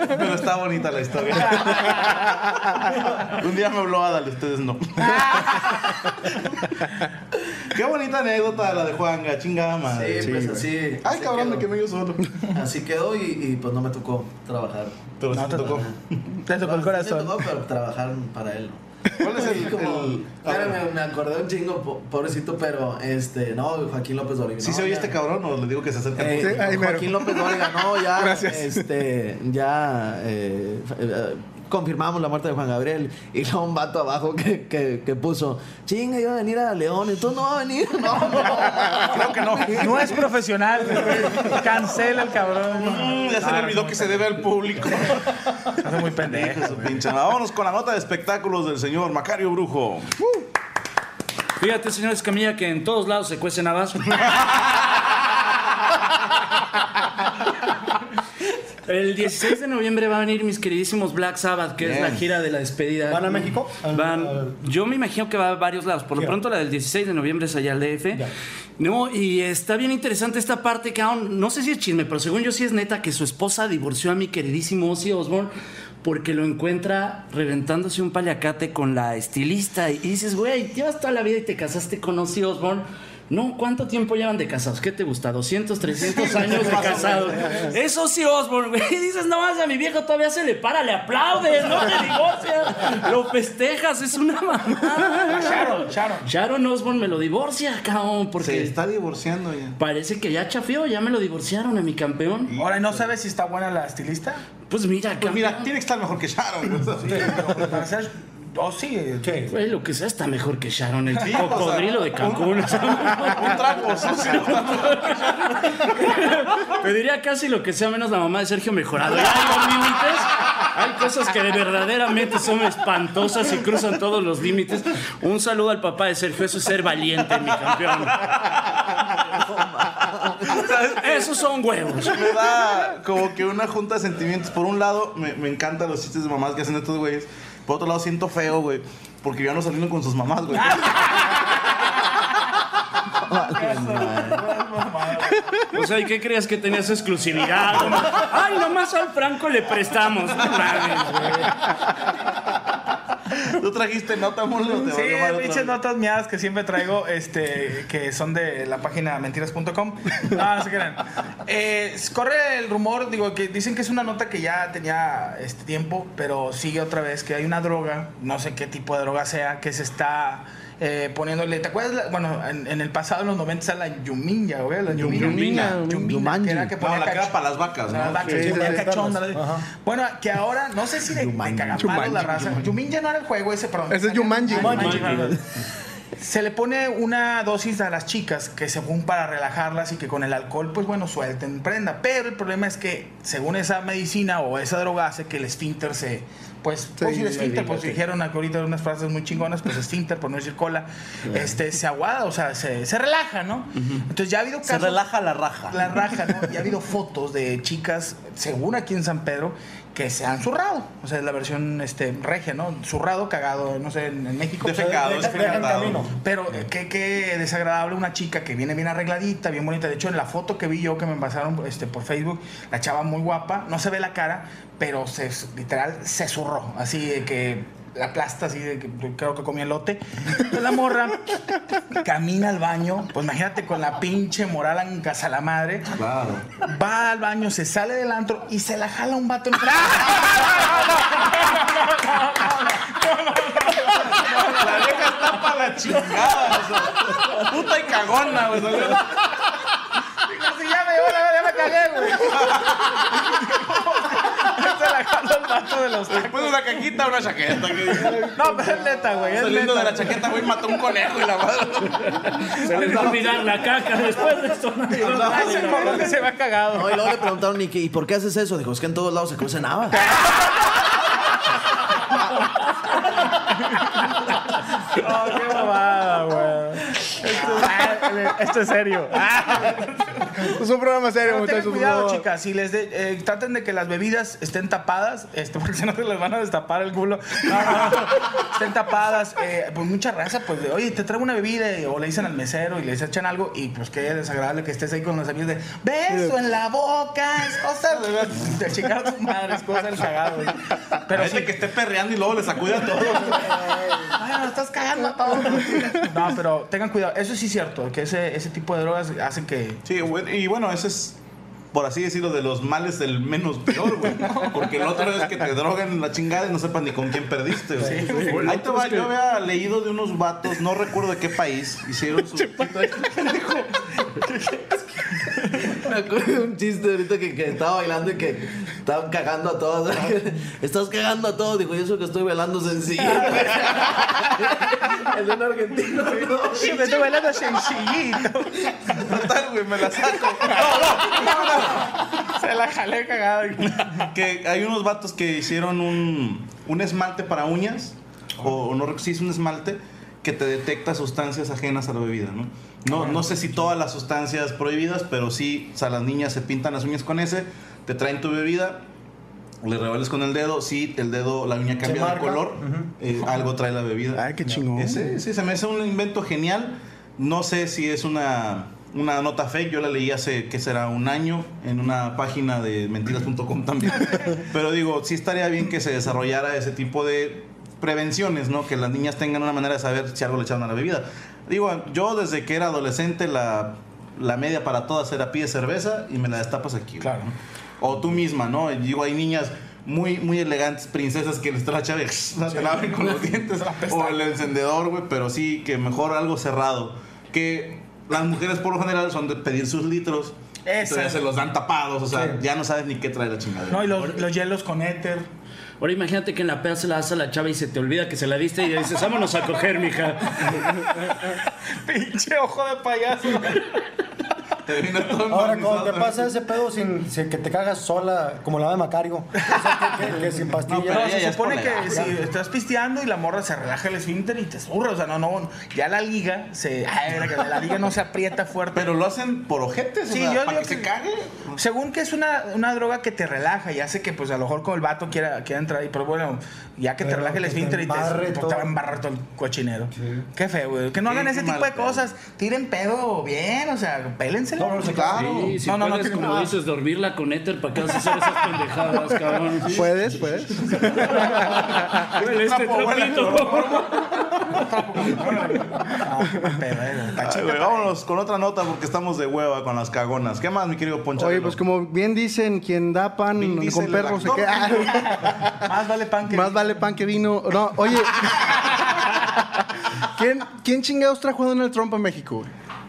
Pero está bonita la historia. Un día me habló Adal, ustedes no. Qué bonita anécdota la de Juanga, chingada madre. Sí, pues así. Ay, cabrón, me quemé yo solo. Así quedó y, y, pues no me tocó trabajar. Pero no, te tocó. Te tocó el corazón. Me tocó, pero trabajar para él. ¿Cuál es el, como, Espérame, me acordé un chingo, pobrecito, pero este, no, Joaquín López Dóriga. ¿Sí se oye este cabrón o le digo que se acerca? Eh, Joaquín López Dóriga, no, ya, Gracias. este, ya, eh, eh confirmamos la muerte de Juan Gabriel. Y luego un vato abajo que, que, que puso, chinga, iba a venir a León, entonces no va a venir. No, no, creo que no. No es profesional. Cancela el cabrón. Mm, ya se le olvidó que se debe al público. Hace muy pendejo. Vámonos con la nota de espectáculos del señor Macario Brujo. Fíjate, señor Escamilla, que en todos lados se cuecen habas. El 16 de noviembre va a venir mis queridísimos Black Sabbath, que es la gira de la despedida. ¿Van a México? Van, yo me imagino que va a varios lados. Por lo pronto la del 16 de noviembre es allá al DF. No, y está bien interesante esta parte que aún, no sé si es chisme, pero según yo sí es neta que su esposa divorció a mi queridísimo Ozzy Osbourne porque lo encuentra reventándose un paliacate con la estilista y dices, güey, llevas toda la vida y te casaste con Ozzy Osbourne no, ¿cuánto tiempo llevan de casados? ¿Qué te gusta? ¿200, 300 años de casados? Eso sí, Osborne, güey. Dices, no más, a mi viejo todavía se le para, le aplaudes, no le divorcias. Lo festejas, es una mamada. Sharon, Sharon. Sharon Osborne me lo divorcia, cabrón, porque... Se está divorciando ya. Parece que ya chafió, ya me lo divorciaron a mi campeón. Ahora, ¿no sabes si está buena la estilista? Pues mira, pues mira, tiene que estar mejor que Sharon. Sí, Oh, sí. Güey, lo que sea está mejor que Sharon, el cocodrilo de Cancún. Un, trapo sucio. Pediría casi lo que sea menos la mamá de Sergio mejorado. hay límites. Hay cosas que verdaderamente son espantosas y cruzan todos los límites. Un saludo al papá de Sergio. Eso es ser valiente, mi campeón. Esos son huevos. Me da como que una junta de sentimientos. Por un lado, me, me encantan los chistes de mamás que hacen estos güeyes. Por otro lado, siento feo, güey. Porque ya no salieron con sus mamás, güey. o sea, ¿y qué creías que tenías exclusividad? Ay, nomás al Franco le prestamos. ¿Tú trajiste notas, Mulo? Sí, pinches notas mías que siempre traigo, este, que son de la página mentiras.com. No se crean. Eh, corre el rumor, digo, que dicen que es una nota que ya tenía este tiempo, pero sigue otra vez, que hay una droga, no sé qué tipo de droga sea, que se está eh, poniéndole. ¿Te acuerdas? bueno, en, el pasado, en los 90, la Yuminja, güey. La Yuminja. Yuminja. Que era que ponía la cara para las vacas, ¿no? Las vacas, sí, cachonda. Bueno, que ahora, no sé si de, de cagapalo la raza. Yuminja no era el juego ese, perdón. Ese es Yumanji. Se le pone una dosis a las chicas que según para relajarlas y que con el alcohol, pues bueno, suelten prenda. Pero el problema es que según esa medicina o esa droga hace que el esfínter se, pues, pues sí, esfínter, pues dijeron ahorita unas frases muy chingonas, pues esfínter, por no decir cola, este, se aguada, o sea, se, se relaja, ¿no? Entonces ya ha habido casos... Se relaja la raja. La raja, ¿no? Y ha habido fotos de chicas, según aquí en San Pedro, que se han zurrado. O sea, es la versión este, regia, ¿no? Zurrado, cagado, no sé, en, México. Defecado, camino. Pero qué, qué, desagradable una chica que viene bien arregladita, bien bonita. De hecho, en la foto que vi yo que me pasaron este, por Facebook, la chava muy guapa, no se ve la cara, pero se, literal se zurró. Así que la plasta así de que creo que comía lote. Entonces la morra camina al baño, pues imagínate con la pinche moral en casa la madre. Claro. Va al baño, se sale del antro y se la jala un vato en La vieja está para la chingada. puta y cagona, güey. Si ya me, ya me cagué, güey. El vato de los Después una caquita, una chaqueta. No, pero es neta, güey. Es Saliendo de la chaqueta, güey, mató un conejo y la madre. Se le va a olvidar la caca después de esto. No, es el que se va cagado. No, y luego le preguntaron, Nicky, ¿y por qué haces eso? Dijo, es que en todos lados se cose nada. Oh, qué bobada, güey. Esto, es serio. es un programa serio, muchachos. cuidado, chicas. Si les eh, traten de que las bebidas estén tapadas, este, porque si no se les van a destapar el culo. estén tapadas. Eh, pues mucha raza, pues de, oye, te traigo una bebida, o le dicen al mesero y les echan algo, y pues qué desagradable que estés ahí con los amigos de beso en la boca, es cosa de chingar a tu madre, es cosa del cagado. Pero es que esté perreando y luego le sacude a Ay, estás cagando a todos. No, pero tengan cuidado. Eso sí es cierto, que ese, ese tipo de drogas hacen que... Sí, y bueno, ese es por así decirlo, de los males el menos peor, güey. Porque la otra vez que te drogan la chingada y no sepan ni con quién perdiste, güey. Ahí te va, yo había leído de unos vatos, no recuerdo de qué país, hicieron su... Me acuerdo de un chiste ahorita que, que estaba bailando y que estaban cagando a todos. Estás cagando a todos. Dijo, y eso que estoy bailando sencillo. El de un argentino. Sí, me estoy bailando sencillito. Total, güey, me la saco. No, no, no, Se la jalé cagado. Que hay unos vatos que hicieron un, un esmalte para uñas. O no, sí, es un esmalte que te detecta sustancias ajenas a la bebida, ¿no? No, no sé si todas las sustancias prohibidas, pero sí, o sea, las niñas se pintan las uñas con ese, te traen tu bebida, le revuelves con el dedo, sí, el dedo, la uña cambia de color, eh, algo trae la bebida. Ay, qué chingón. Ese, sí, se me hace un invento genial. No sé si es una, una nota fake, yo la leí hace, ¿qué será? Un año en una página de mentiras.com también. Pero digo, sí estaría bien que se desarrollara ese tipo de prevenciones, ¿no? Que las niñas tengan una manera de saber si algo le echaron a la bebida. Digo, yo desde que era adolescente la, la media para todas era pie cerveza y me la destapas aquí. Claro. O tú misma, ¿no? Digo, hay niñas muy, muy elegantes, princesas que les trae la laven con los dientes. o el encendedor, güey, pero sí que mejor algo cerrado. Que las mujeres por lo general son de pedir sus litros. Entonces se los dan tapados, o sea, ya no sabes ni qué trae la chingada. No, y los, los hielos con éter. Ahora imagínate que en la peda se la das a la chava y se te olvida que se la diste y dices, vámonos a coger, mija. Pinche ojo de payaso. Ahora, cuando te pasa ese pedo sin, que te cagas sola, como la de Macario, o sea, que, sin pastillas. No, se supone que si estás pisteando y la morra se relaja el esfínter y te zurra, o sea, no, no, ya la liga se, la liga no se aprieta fuerte. Pero lo hacen por ojetes, sí, yo, para que, se cague. Según que es una, una droga que te relaja y hace que, pues, a lo mejor con el vato quiera, quiera entrar ahí, pero bueno, ya que te relaje el esfínter y te, pues, te, va a embarrar todo el cochinero. Qué feo, güey. Que no hagan ese tipo de cosas. Tiren pedo bien, o sea, pélense no, no, claro. Sí, si no, no, puedes, no, como dices, dormirla con éter, ¿para qué vas a hacer esas pendejadas, cabrón? ¿Puedes? ¿Puedes? este trapito. vámonos con otra nota porque estamos de hueva con las cagonas. ¿Qué más, mi querido Poncho? Oye, pues como bien dicen, quien da pan con perros se queda. Más vale pan que Más vale pan que vino. No, oye. ¿Quién, ¿Quién chingados trajo a Donald Trump a México,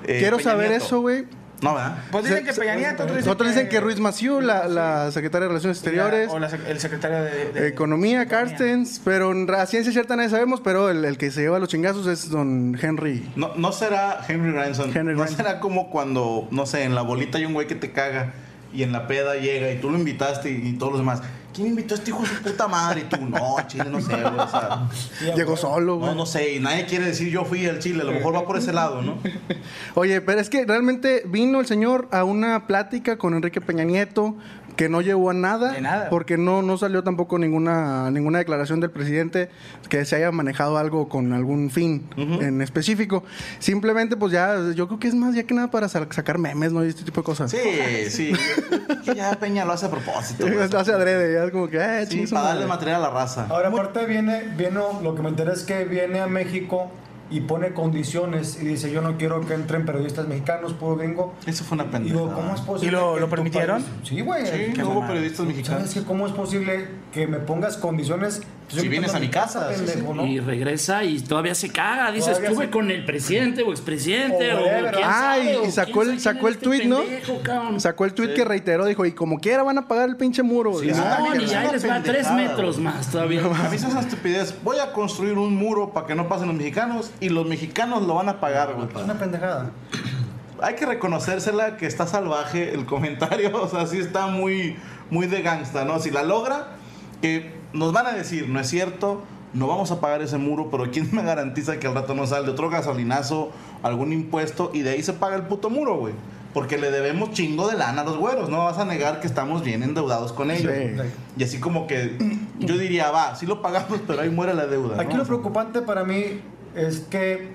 eh, Quiero saber eso, güey. No, ¿verdad? Pues dicen que Peña Nieto, otros dicen, otros dicen que, Ruiz Maciú, la, la, secretaria de Relaciones Exteriores. o la, el secretario de, Economía, Carstens. Pero a ciencia cierta nadie sabemos, pero el, el, que se lleva los chingazos es don Henry. No, no será Henry Ransom. Henry no será como cuando, no sé, en la bolita hay un güey que te caga y en la peda llega y tú lo invitaste y, todos los demás. ¿Quién invitó a este hijo de su puta madre? Y tú, no, chile, no sé, güey. O sea, Llegó solo, güey. No, no sé. Y nadie quiere decir yo fui al Chile. A lo mejor va por ese lado, ¿no? Oye, pero es que realmente vino el señor a una plática con Enrique Peña Nieto que no llevó a nada, nada. porque no, no salió tampoco ninguna, ninguna declaración del presidente que se haya manejado algo con algún fin en específico. Simplemente, pues ya, yo creo que es más ya que nada para sacar memes, ¿no? Y este tipo de cosas. Sí, sí. ya Peña lo hace a propósito. lo hace adrede, ya es como que, eh, sí, para darle material a la raza. Ahora, aparte viene, viene, lo que me interesa es que viene a México y pone condiciones y dice yo no quiero que entren periodistas mexicanos, puro gringo. Eso fue una pendeja. ¿cómo es posible? ¿Y lo, lo permitieron? Sí, güey. Sí, que hubo periodistas mexicanos. ¿Sabes que cómo es posible que me pongas condiciones? Pues si vienes a mi casa. Y regresa y todavía se caga. Dice, estuve con el presidente o expresidente. O, ah, y sacó el, sacó el tweet, ¿no? Sacó el tweet que reiteró, dijo, y como quiera van a pagar el pinche muro. Sí, no, ni ahí les va tres metros más todavía. A mí es esa estupidez. Voy a construir un muro para que no pasen los mexicanos y los mexicanos lo van a pagar, güey. Es una pendejada. Hay que reconocérsela que está salvaje el comentario. O sea, sí está muy, muy de gangsta, ¿no? Si la logra, que nos van a decir, no es cierto, no vamos a pagar ese muro, pero ¿quién me garantiza que al rato no sale de otro gasolinazo, algún impuesto y de ahí se paga el puto muro, güey? Porque le debemos chingo de lana a los güeros, no vas a negar que estamos bien endeudados con ellos. Y así como que yo diría, va, sí lo pagamos, pero ahí muere la deuda. Aquí lo preocupante para mí es que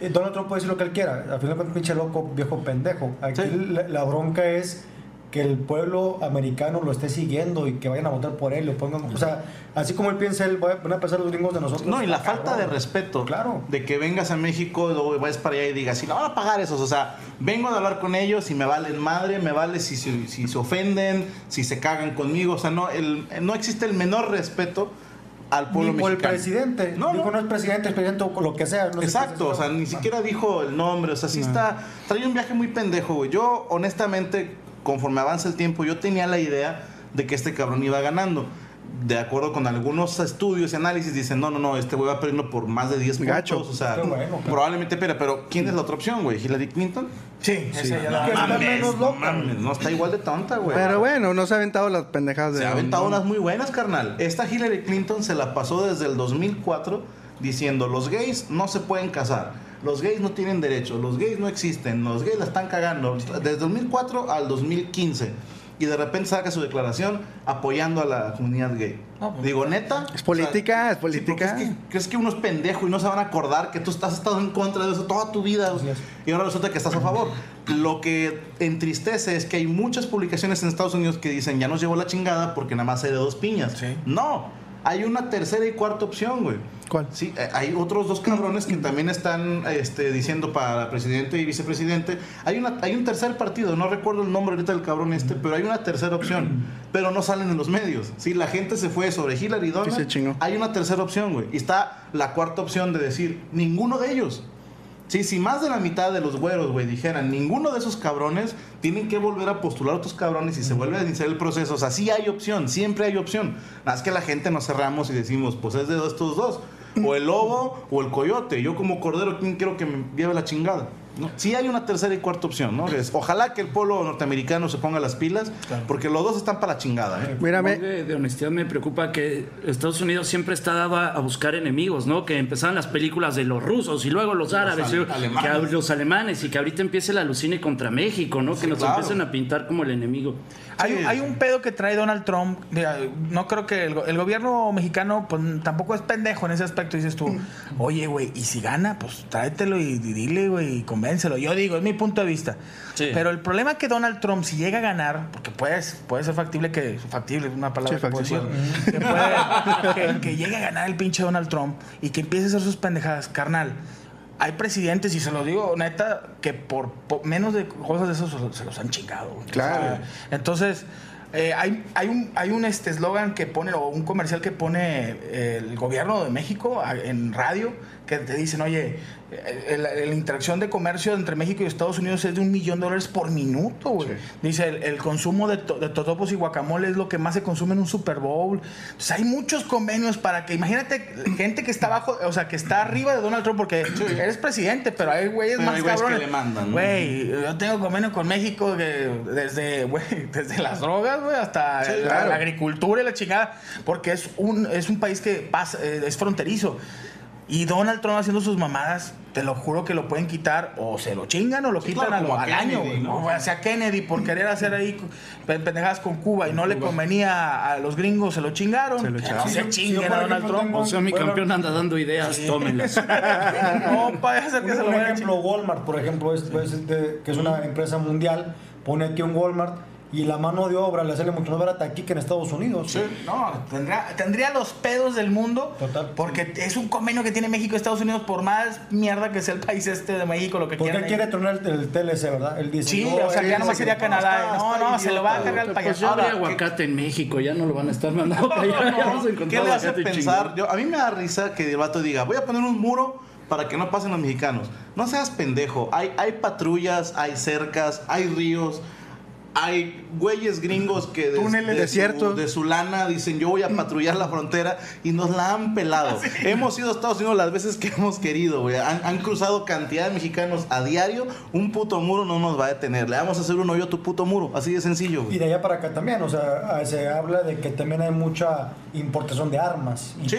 eh, Donald Trump puede decir lo que él quiera, al final es pinche loco, viejo pendejo. Aquí la bronca es que el pueblo americano lo esté siguiendo y que vayan a votar por él, lo pongan, o sea, así como él piensa, él van a pasar los gringos de nosotros. No, y la falta de respeto, claro, de que vengas a México, luego vayas para allá y digas, si no van a pagar esos, o sea, vengo a hablar con ellos y me valen madre, me vale si, si, se ofenden, si se cagan conmigo, o sea, no, el, no existe el menor respeto al pueblo ni mexicano. el presidente. No, Dijo, no. es presidente, es presidente o lo que sea. Exacto, o sea, ni siquiera dijo el nombre. O sea, sí está. Trae un viaje muy pendejo, güey. Yo, honestamente, conforme avanza el tiempo, yo tenía la idea de que este cabrón iba ganando de acuerdo con algunos estudios y análisis, dicen, no, no, no, este güey va perdiendo por más de 10 Gacho. puntos. O sea, bueno, probablemente, pero, pero ¿quién es la otra opción, güey? ¿Hillary Clinton? Sí, sí. ya la... no, mames, no, mames, no está igual de tonta, güey. Pero bueno, no se ha aventado las pendejadas de... Se ha aventado unas muy buenas, carnal. Esta Hillary Clinton se la pasó desde el 2004 diciendo, los gays no se pueden casar. Los gays no tienen derecho, los gays no existen, los gays la están cagando. Desde 2004 al 2015 y de repente saca su declaración apoyando a la comunidad gay. Pues, Digo, neta. Es política, es política. ¿Crees que uno es pendejo y no se van a acordar que tú has estado en contra de eso toda tu vida y ahora resulta que estás a favor? Lo que entristece es que hay muchas publicaciones en Estados Unidos que dicen ya nos llevó la chingada porque nada más hay de dos piñas. No hay una tercera y cuarta opción, güey. ¿Cuál? Sí, eh, hay otros dos cabrones que también están este, diciendo para presidente y vicepresidente. Hay, una, hay un tercer partido, no recuerdo el nombre ahorita del cabrón este, pero hay una tercera opción. Pero no salen en los medios. Sí, la gente se fue sobre Hillary Donald. Hay una tercera opción, güey. Y está la cuarta opción de decir, ninguno de ellos. Sí, si más de la mitad de los güeros, güey, dijeran, ninguno de esos cabrones tienen que volver a postular a otros cabrones y se vuelve a iniciar el proceso. O sea, sí hay opción, siempre hay opción. Nada más que la gente nos cerramos y decimos, pues es de estos dos. O el lobo o el coyote. Yo como cordero, ¿quién quiero que me lleve la chingada? ¿No? Sí hay una tercera y cuarta opción, ¿no? ojalá que el pueblo norteamericano se ponga las pilas, porque los dos están para la chingada. ¿eh? Mírame. De, honestidad me preocupa que Estados Unidos siempre está dado a, buscar enemigos, ¿no? Que empezaban las películas de los rusos y luego los árabes, los, alemanes. los alemanes, y que ahorita empiece la alucine contra México, ¿no? que nos empiecen a pintar como el enemigo. Hay, un pedo que trae Donald Trump. no creo que el, gobierno mexicano pues, tampoco es pendejo en ese aspecto. Dices tú, oye, güey, y si gana, pues tráetelo y, dile, güey, y convéncelo. Yo digo, es mi punto de vista. Pero el problema es que Donald Trump, si llega a ganar, porque puede, puede ser factible que. Factible es una palabra que, puedo decir, que, que llegue a ganar el pinche Donald Trump y que empiece a hacer sus pendejadas, carnal hay presidentes, y se lo digo neta, que por, menos de cosas de eso se, los han chingado. Claro. entonces, eh, hay, hay un hay un este eslogan que pone, o un comercial que pone eh, el gobierno de México en radio, que te dicen, oye, la, interacción de comercio entre México y Estados Unidos es de un millón de dólares por minuto, güey. Dice, el, consumo de, totopos y guacamole es lo que más se consume en un Super Bowl. Entonces, hay muchos convenios para que, imagínate, gente que está abajo, o sea, que está arriba de Donald Trump, porque eres presidente, pero hay güeyes más cabrones. que le mandan, Güey, yo tengo convenio con México desde, güey, desde las drogas, güey, hasta la, agricultura y la chingada, porque es un, es un país que pasa, eh, es fronterizo. Y Donald Trump haciendo sus mamadas, te lo juro que lo pueden quitar o se lo chingan o lo quitan al, año, O sea, Kennedy por querer hacer ahí pendejadas con Cuba y no le convenía a los gringos, se lo chingaron. Se lo chingaron. se chinguen a Donald Trump. o sea, mi campeón anda dando ideas, tómenlas. no, para hacer que se lo Por ejemplo, Walmart, por ejemplo, es, que es una empresa mundial, pone aquí un Walmart y la mano de obra le sale mucho más barata aquí que en Estados Unidos. Sí, no, tendría, tendría los pedos del mundo. Total. Porque es un convenio que tiene México y Estados Unidos, por más mierda que sea el país este de México, lo que quiera. Porque quiere tronar el, TLC, ¿verdad? El sí, o sea, ya nomás sería Canadá. No, no, se lo va a cargar el país. Pues ya habría aguacate en México, ya no lo van a estar mandando ¿Qué le hace pensar? Yo, a mí me da risa que el vato diga, voy a poner un muro para que no pasen los mexicanos. No seas pendejo. Hay, hay patrullas, hay cercas, hay ríos hay güeyes gringos que de, de, su, de, su, lana dicen yo voy a patrullar la frontera y nos la han pelado. Hemos ido a Estados Unidos las veces que hemos querido, güey. Han, cruzado cantidad de mexicanos a diario. Un puto muro no nos va a detener. Le vamos a hacer un hoyo a tu puto muro. Así de sencillo. Y de allá para acá también. O sea, se habla de que también hay mucha importación de armas. Y sí,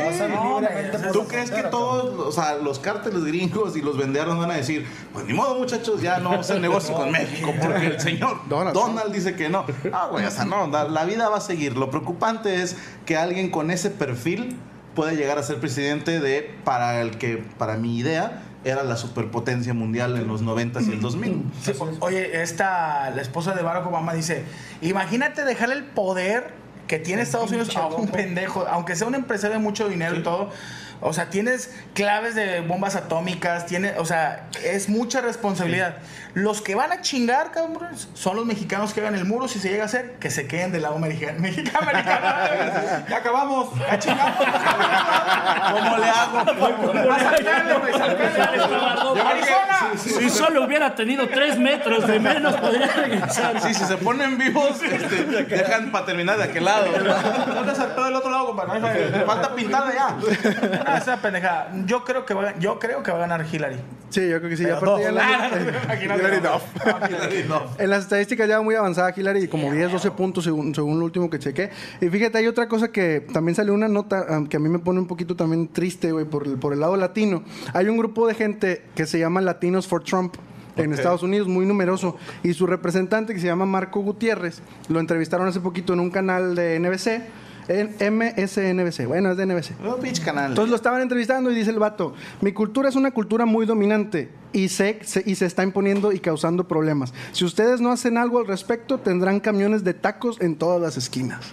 ¿Tú crees que todos, o sea, los cárteles gringos y los venderos van a decir, pues ni modo muchachos, ya no hacer negocio con México porque el señor Donald dice que no. Ah, güey, o sea, no, la, vida va a seguir. Lo preocupante es que alguien con ese perfil puede llegar a ser presidente de, para el que, para mi idea, era la superpotencia mundial en los 90 y el 2000. oye, esta, la esposa de Barack Obama dice, imagínate dejarle el poder que tiene Estados Unidos a un pendejo, aunque sea un empresario de mucho dinero y todo, o sea, tienes claves de bombas atómicas, tiene, o sea, es mucha responsabilidad. Los que van a chingar, cabrón, son los mexicanos que hagan el muro, si se llega a hacer, que se queden del lado americano. ya acabamos, ya chingamos. ¿Cómo le hago? Si solo hubiera tenido tres metros de menos, podría regresar. Sí, si se ponen vivos, este, dejan para terminar de aquel lado. ¿Dónde se del otro lado, compadre? Falta pintar ya. Esa pendejada. Yo creo que va, yo creo que va a ganar Hillary. Sí, yo creo que sí. aparte ya la, Hillary En las estadísticas ya muy avanzada Hillary, como 10, 12 puntos según, según lo último que chequé. Y fíjate, hay otra cosa que también salió una nota ah, que a mí me pone un poquito también triste, güey, por el, por el lado latino. Hay un grupo de gente que se llama Latinos for Trump en Estados Unidos, muy numeroso. Y su representante, que se llama Marco Gutiérrez, lo entrevistaron hace poquito en un canal de NBC en MSNBC. Bueno, es de NBC. Oh, canal. Entonces lo estaban entrevistando y dice el vato, mi cultura es una cultura muy dominante y se, y se está imponiendo y causando problemas. Si ustedes no hacen algo al respecto, tendrán camiones de tacos en todas las esquinas.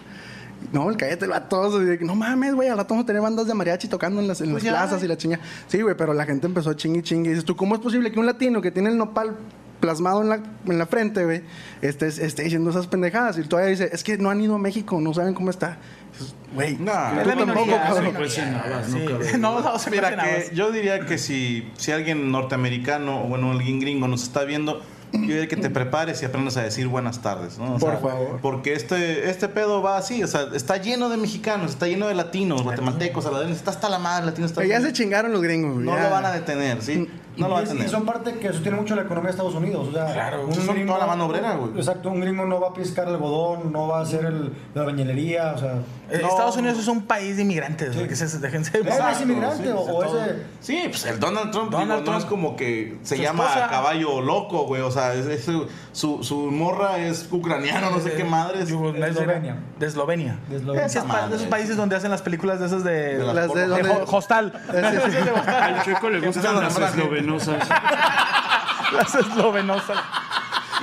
No, el cállate el vato. No mames, güey, al rato vamos a tener bandas de mariachi tocando en las, en las pues plazas y la chinga. Sí, güey, pero la gente empezó a chingue chingue. Y dices tú, ¿cómo es posible que un latino que tiene el nopal plasmado en la, en la frente, güey, esté, esté diciendo esas pendejadas? Y todavía dice, es que no han ido a México, no saben cómo está. Güey, no, es la No, no, Mira, que yo diría que si, si alguien norteamericano o bueno, alguien gringo nos está viendo, yo diría que te prepares y aprendas a decir buenas tardes, ¿no? Por favor. Porque este, este pedo va así, o sea, está lleno de mexicanos, está lleno de latinos, guatemaltecos, saladeños, está hasta la madre latino. Está ya se chingaron los gringos, No lo van a detener, ¿sí? No lo van a detener. Y son parte que sostiene mucho la economía de Estados Unidos, o sea, claro, un gringo, toda la mano obrera, güey. Exacto, un gringo no va a piscar el algodón, no va a hacer el, la bañilería, o sea... Eh, Estados Unidos es un país de inmigrantes, sí. que se, déjense... ¿Es inmigrante o, ese...? Sí, pues el Donald Trump, Donald Trump es como que se llama caballo loco, güey, o sea, es, su, su morra es ucraniano, no sé qué madre. De Eslovenia. De Eslovenia. De Eslovenia. Es de esos países donde hacen las películas de esas de... las de, Hostal. Al chico le gustan las eslovenosas. las eslovenosas.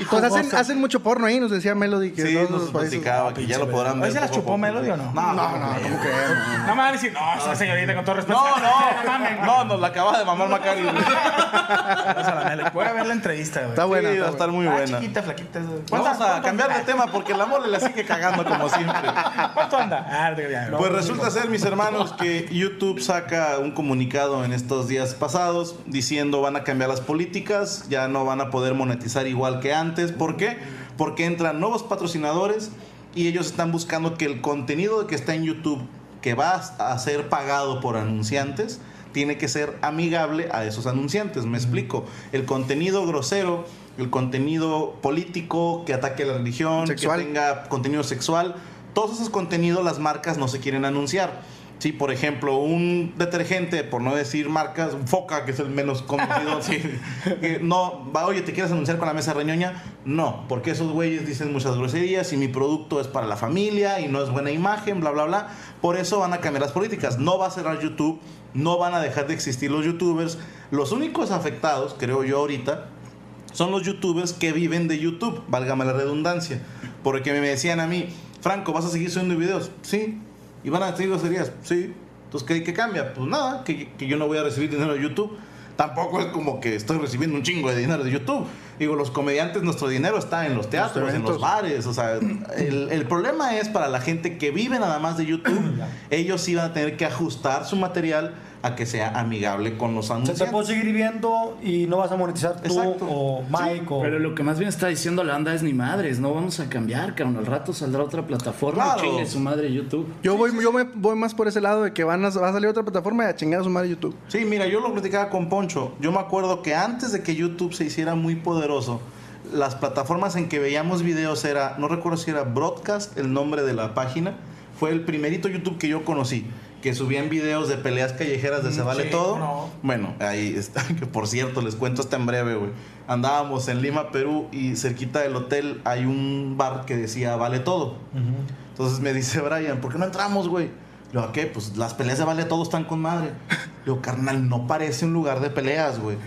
Pues hacen, hacen mucho porno ahí, nos decía Melody. Que sí, nos platicaba, que ya lo podrán ver. ¿Ahí se las chupó Melody o no? No, no, no, ¿cómo que no? No me decir, no, esa señorita con todo respeto. No, no, no, nos la acaba de mamar Macari. Voy a ver la entrevista, güey. Está buena. Va a estar muy buena. chiquita, flaquita. Vamos a cambiar de tema porque el amor le la sigue cagando como siempre. ¿Cuánto anda? Ah, pues resulta ser, mis hermanos, que YouTube saca un comunicado en estos días pasados diciendo van a cambiar las políticas, ya no van a poder monetizar igual que antes. ¿Por qué? porque entran nuevos patrocinadores y ellos están buscando que el contenido que está en YouTube, que va a ser pagado por anunciantes, tiene que ser amigable a esos anunciantes. Me explico. El contenido grosero, el contenido político que ataque la religión, que tenga contenido sexual, todos esos contenidos las marcas no se quieren anunciar. Sí, por ejemplo, un detergente, por no decir marcas, Foca, que es el menos conocido, sí, no, va, oye, ¿te quieres anunciar con la mesa reñoña? No, porque esos güeyes dicen muchas groserías y mi producto es para la familia y no es buena imagen, bla, bla, bla. Por eso van a cambiar las políticas. No va a cerrar YouTube, no van a dejar de existir los youtubers. Los únicos afectados, creo yo ahorita, son los youtubers que viven de YouTube, válgame la redundancia. Porque me decían a mí, Franco, ¿vas a seguir subiendo videos? Sí, ¿Y van a seguir groserías? Sí. Entonces, ¿qué, ¿qué, cambia? Pues nada, que, que, yo no voy a recibir dinero de YouTube. Tampoco es como que estoy recibiendo un chingo de dinero de YouTube. Digo, los comediantes, nuestro dinero está en los teatros, en los bares. O sea, el, el, problema es para la gente que vive nada más de YouTube, ellos sí van a tener que ajustar su material a que sea amigable con los anunciantes. Se te puede seguir viendo y no vas a monetizar tú o Mike Pero lo que más bien está diciendo la banda es ni madres, no vamos a cambiar, cabrón. Al rato saldrá otra plataforma y chingue su madre YouTube. Yo voy, yo me voy más por ese lado de que van a, va a salir otra plataforma y a chingar a su madre YouTube. Sí, mira, yo lo platicaba con Poncho. Yo me acuerdo que antes de que YouTube se hiciera muy poderoso, las plataformas en que veíamos videos era, no recuerdo si era Broadcast, el nombre de la página, fue el primerito YouTube que yo conocí que subían videos de peleas callejeras de Se Vale Todo. Bueno, ahí está, que por cierto, les cuento hasta en breve, güey. Andábamos en Lima, Perú, y cerquita del hotel hay un bar que decía Vale Todo. Entonces me dice Brian, ¿por qué no entramos, güey? Le digo, ¿qué? Pues las peleas de Vale Todo están con madre. Le digo, carnal, no parece un lugar de peleas, güey.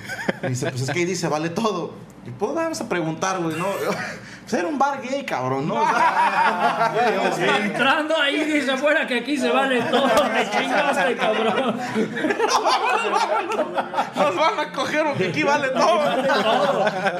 Me dice, pues es que ahí dice Vale Todo. Y pues vamos a preguntar, güey, ¿no? Pues era un bar gay, cabrón, ¿no? Entrando ahí dice afuera que aquí se vale todo. Me chingaste, cabrón. Nos van a coger porque aquí vale todo.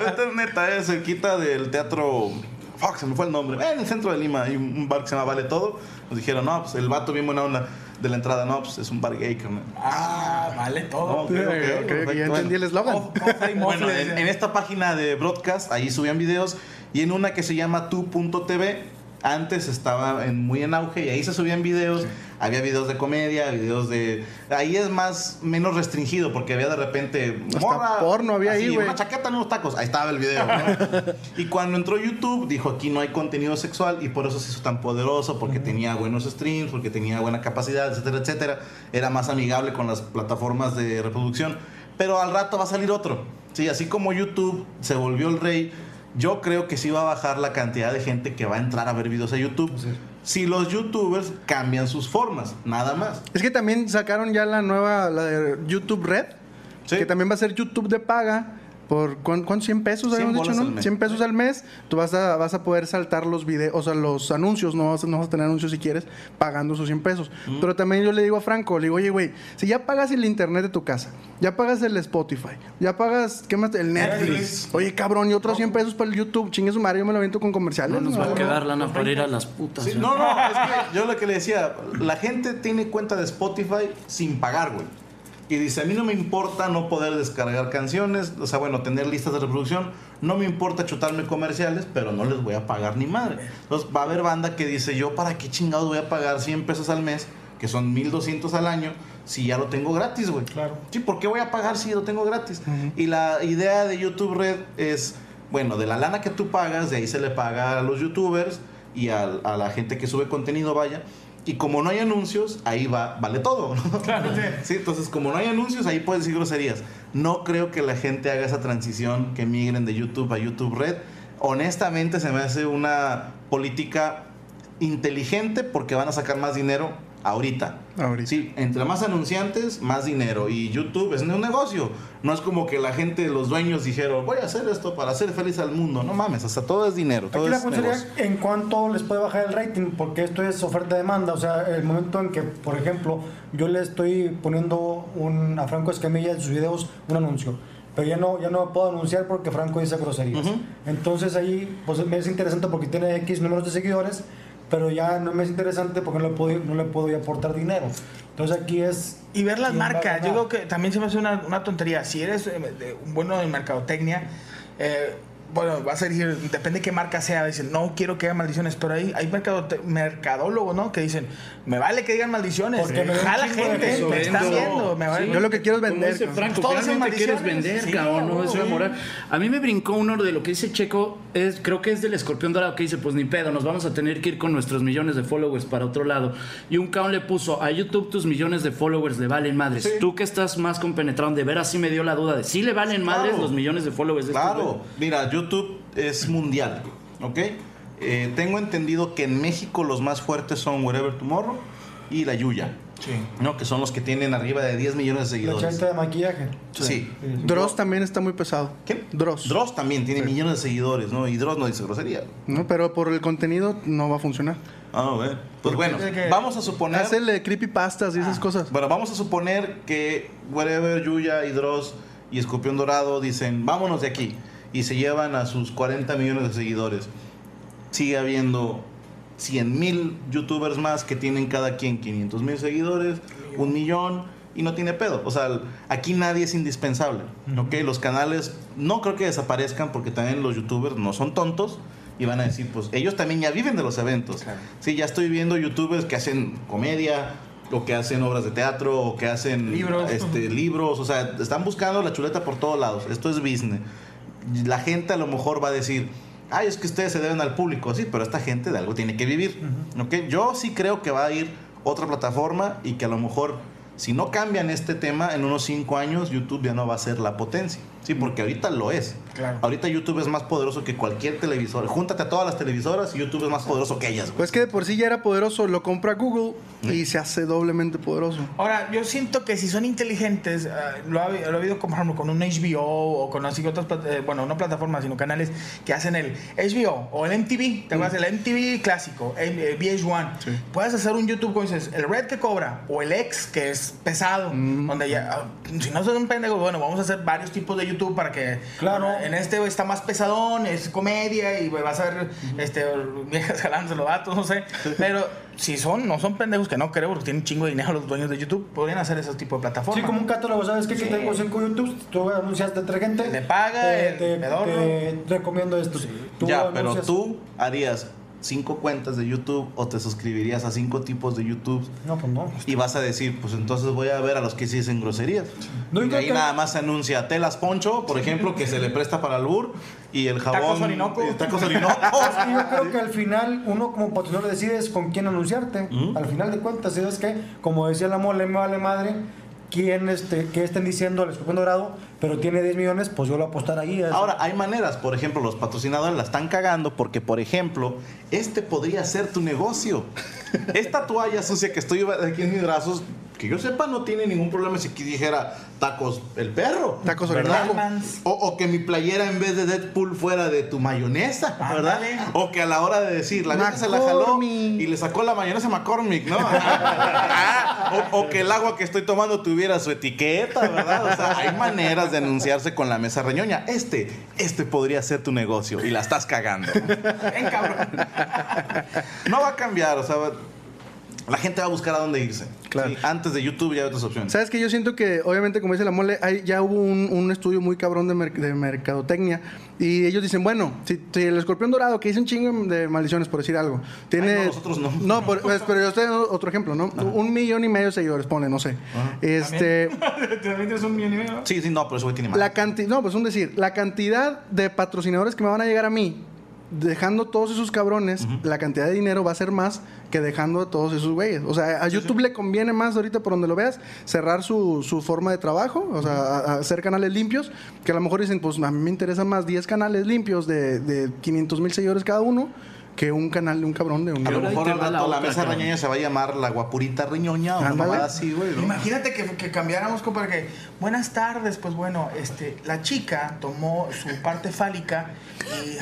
Esta es neta, es cerquita del teatro. Fuck, se me fue el nombre. En el centro de Lima hay un bar que se llama Vale Todo. Nos dijeron, no, pues el vato bien buena onda de la entrada, no, pues es un bar gay, carnal. Ah, vale todo. Creo que ya entendí el eslogan. Bueno, en, en esta página de broadcast, ahí subían videos y en una que se llama tu.tv antes estaba en, muy en auge y ahí se subían videos, había videos de comedia, videos de... Ahí es más, menos restringido porque había de repente... Hasta porno había ahí, güey. Una chaqueta en unos tacos, ahí estaba el video. ¿no? y cuando entró YouTube, dijo aquí no hay contenido sexual y por eso se hizo tan poderoso, porque tenía buenos streams, porque tenía buena capacidad, etcétera, etcétera. Era más amigable con las plataformas de reproducción. Pero al rato va a salir otro. Sí, así como YouTube se volvió el rey yo creo que sí va a bajar la cantidad de gente que va a entrar a ver videos a YouTube. Si los youtubers cambian sus formas, nada más. Es que también sacaron ya la nueva, la de YouTube Red, que también va a ser YouTube de paga por ¿cuánto? 100 pesos habíamos dicho, ¿no? 100 pesos al mes, tú vas a, vas a poder saltar los videos, o sea, los anuncios, no vas, no vas a tener anuncios si quieres, pagando esos 100 pesos. Pero también yo le digo a Franco, le digo, oye, güey, si ya pagas el internet de tu casa, ya pagas el Spotify, ya pagas, ¿qué más? El Netflix. Oye, cabrón, y otros 100 pesos para el YouTube, chingue su madre, yo me lo aviento con comerciales. No nos va a quedar lana para ir a las putas. no, no, es que yo lo que le decía, la gente tiene cuenta de Spotify sin pagar, güey. Y dice, a mí no me importa no poder descargar canciones, o sea, bueno, tener listas de reproducción, no me importa chutarme comerciales, pero no les voy a pagar ni madre. Entonces va a haber banda que dice, yo para qué chingados voy a pagar 100 pesos al mes, que son 1200 al año, si ya lo tengo gratis, güey. Claro. Sí, ¿por qué voy a pagar si lo tengo gratis? Y la idea de YouTube Red es, bueno, de la lana que tú pagas, de ahí se le paga a los youtubers y a, a la gente que sube contenido, vaya y como no hay anuncios, ahí va, vale todo. Claro, sí. Entonces, como no hay anuncios, ahí puedes decir groserías. No creo que la gente haga esa transición, que migren de YouTube a YouTube Red. Honestamente, se me hace una política inteligente porque van a sacar más dinero ahorita. Ahorita. Sí, entre más anunciantes, más dinero. Y YouTube es un negocio. No es como que la gente, los dueños dijeron, voy a hacer esto para hacer feliz al mundo. No mames, hasta todo es dinero. Todo Aquí la es negocio. en cuánto les puede bajar el rating, porque esto es oferta-demanda. O sea, el momento en que, por ejemplo, yo le estoy poniendo un, a Franco Escamilla en sus videos un anuncio. Pero ya no, ya no puedo anunciar porque Franco dice groserías. Entonces ahí pues, me es interesante porque tiene X números de seguidores, pero ya no me es interesante porque no le puedo, no le puedo aportar dinero. Entonces aquí es... Y ver las marcas. Yo creo que también se me hace una, una tontería. Si eres eh, de- un bueno en mercadotecnia, eh, bueno, vas a decir, depende de qué marca sea, dicen, no quiero que hagan maldiciones, pero hay, hay mercadote- mercadólogos, ¿no? Que dicen, me vale que digan maldiciones, Porque me jala chingo de gente, me Vendo. viendo, me vale. Yo lo que quiero es vender. dice. Franco, Todas son quieres vender, Sí, cabrón, no eso moral. A mí me brincó uno de lo que dice Checo, es, creo que es del escorpión dorado que dice, pues ni pedo, nos vamos a tener que ir con nuestros millones de followers para otro lado. Y un cabrón le puso, a YouTube tus millones de followers le valen madres. Tú que estás más compenetrado, de veras sí me dio la duda de, ¿sí le valen madres claro. los millones de followers de Claro, mira, YouTube es mundial, ¿ok? Eh, tengo entendido que en México los más fuertes son Wherever Tomorrow y La Yuya, Sí. ¿no? Que son los que tienen arriba de 10 millones de La seguidores. chanta de maquillaje. Sí. Dross también está muy pesado. ¿Quién? Dross. Dross también tiene millones de seguidores, ¿no? Y Dross no dice grosería. No, pero por el contenido no va a funcionar. Ah, bueno. Pues bueno, Dice que- vamos a suponer... Hazle creepypastas y esas cosas. Bueno, vamos a suponer que Wherever, Yuya y Dross y Escorpión Dorado dicen, vámonos de aquí. Y se llevan a sus 40 millones de seguidores. Sigue habiendo 100 mil youtubers más que tienen cada quien 500 mil seguidores, un millón, y no tiene pedo. O sea, aquí nadie es indispensable. ¿ok? Los canales no creo que desaparezcan porque también los youtubers no son tontos. Y van a decir, pues ellos también ya viven de los eventos. Sí, ya estoy viendo youtubers que hacen comedia, o que hacen obras de teatro, o que hacen Libros. este, libros. O sea, están buscando la chuleta por todos lados. Esto es business. La gente a lo mejor va a decir, ay, es que ustedes se deben al público. Sí, pero esta gente de algo tiene que vivir. ¿ok? Yo sí creo que va a ir otra plataforma y que a lo mejor, si no cambian este tema, en unos cinco años YouTube ya no va a ser la potencia. Sí, porque ahorita lo es. Claro. Ahorita YouTube es más poderoso que cualquier televisor. Júntate a todas las televisoras y YouTube es más poderoso que ellas. Pues que de por sí ya era poderoso, lo compra Google y se hace doblemente poderoso. Ahora, yo siento que si son inteligentes, ah, lo, ha, lo he oído con un HBO o con así otras, eh, bueno, no plataformas, sino canales que hacen el HBO o el MTV, ¿te acuerdas? El MTV clásico, el VH1. Puedes hacer un YouTube con dices, el Red que cobra o el X que es pesado, donde ya, ah, si no son un pendejo, bueno, vamos a hacer varios tipos de YouTube para que. Claro. En este está más pesadón, es comedia y vas a ver este, viejas jalándose los datos, no sé. Pero si son, no son pendejos que no creo, porque tienen un chingo de dinero los dueños de YouTube, podrían hacer ese tipo de plataformas. Sí, como un catálogo, ¿sabes qué? Que tengo cinco YouTube, tú anuncias detergente. Le paga, te, te, recomiendo esto. ya, pero tú harías cinco cuentas de YouTube o te suscribirías a cinco tipos de YouTube. No, pues no. Y vas a decir, pues entonces voy a ver a los que sí dicen groserías. No, y ahí nada más se anuncia Telas Poncho, por ejemplo, que se le presta para el bur y el jabón. Tacos Orinoco. Tacos Orinoco. yo creo que al final uno como patrocinador decides con quién anunciarte. Al final de cuentas, ¿sabes que Como decía la mole, me vale madre quién este, que estén diciendo el escorpión dorado, pero tiene 10 millones, pues yo lo apostar ahí. Ahora, hay maneras, por ejemplo, los patrocinadores la están cagando porque, por ejemplo, este podría ser tu negocio. Esta toalla sucia que estoy aquí en mis brazos, que yo sepa, no tiene ningún problema si aquí dijera tacos el perro. Tacos ¿verdad? O, o, que mi playera en vez de Deadpool fuera de tu mayonesa, ¿verdad? O que a la hora de decir, la vieja se la jaló y le sacó la mayonesa a McCormick, ¿no? Ah, o, que el agua que estoy tomando tuviera su etiqueta, ¿verdad? O sea, hay maneras de anunciarse con la mesa reñoña. Este, este podría ser tu negocio y la estás cagando. Ven, cabrón. No va a cambiar, o sea, la gente va a buscar a dónde irse. Claro. antes de YouTube ya hay otras opciones. Sabes que yo siento que, obviamente, como dice la mole, hay, ya hubo un, estudio muy cabrón de, mercadotecnia. Y ellos dicen, bueno, si, el escorpión dorado, que dice un chingo de maldiciones, por decir algo, tiene. no, nosotros no. No, pues, pero yo estoy otro ejemplo, ¿no? Un millón y medio de seguidores, pone, no sé. Este. ¿También tienes un millón y medio? Sí, sí, no, pero eso tiene más. La cantidad, no, pues un decir, la cantidad de patrocinadores que me van a llegar a mí dejando todos esos cabrones, la cantidad de dinero va a ser más que dejando a todos esos güeyes. O sea, a YouTube le conviene más ahorita por donde lo veas cerrar su, su forma de trabajo, o sea, hacer canales limpios, que a lo mejor dicen, pues a mí me interesa más 10 canales limpios de, de 500 mil seguidores cada uno que un canal de un cabrón de un A lo mejor al rato la, mesa riñoña se va a llamar la guapurita riñoña o una así, güey. Imagínate que, que cambiáramos como para que, buenas tardes, pues bueno, este, la chica tomó su parte fálica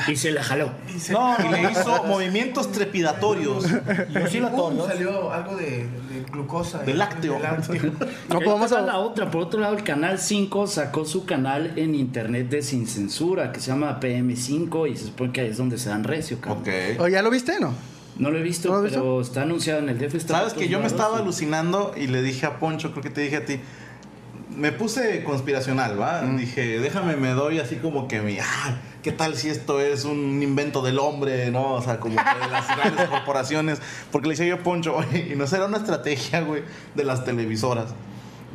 y, y se la jaló. Y no, y le hizo movimientos trepidatorios. Y sí la tomó. salió algo de, de glucosa. De, lácteo. no podemos a la otra. Por otro lado, el canal 5 sacó su canal en internet de sin censura que se llama PM5 y se supone que ahí es donde se dan recio, cabrón. Okay. ¿O ya lo viste, no? No lo he visto, pero está anunciado en el DF. Sabes que yo me estaba alucinando y le dije a Poncho, creo que te dije a ti, me puse conspiracional, ¿va? Mm. Dije, déjame, me doy así como que mi, ah, ¿qué tal si esto es un invento del hombre, no? O sea, como que de las grandes corporaciones. Porque le dije yo a Poncho, oye, y no será una estrategia, güey, de las televisoras,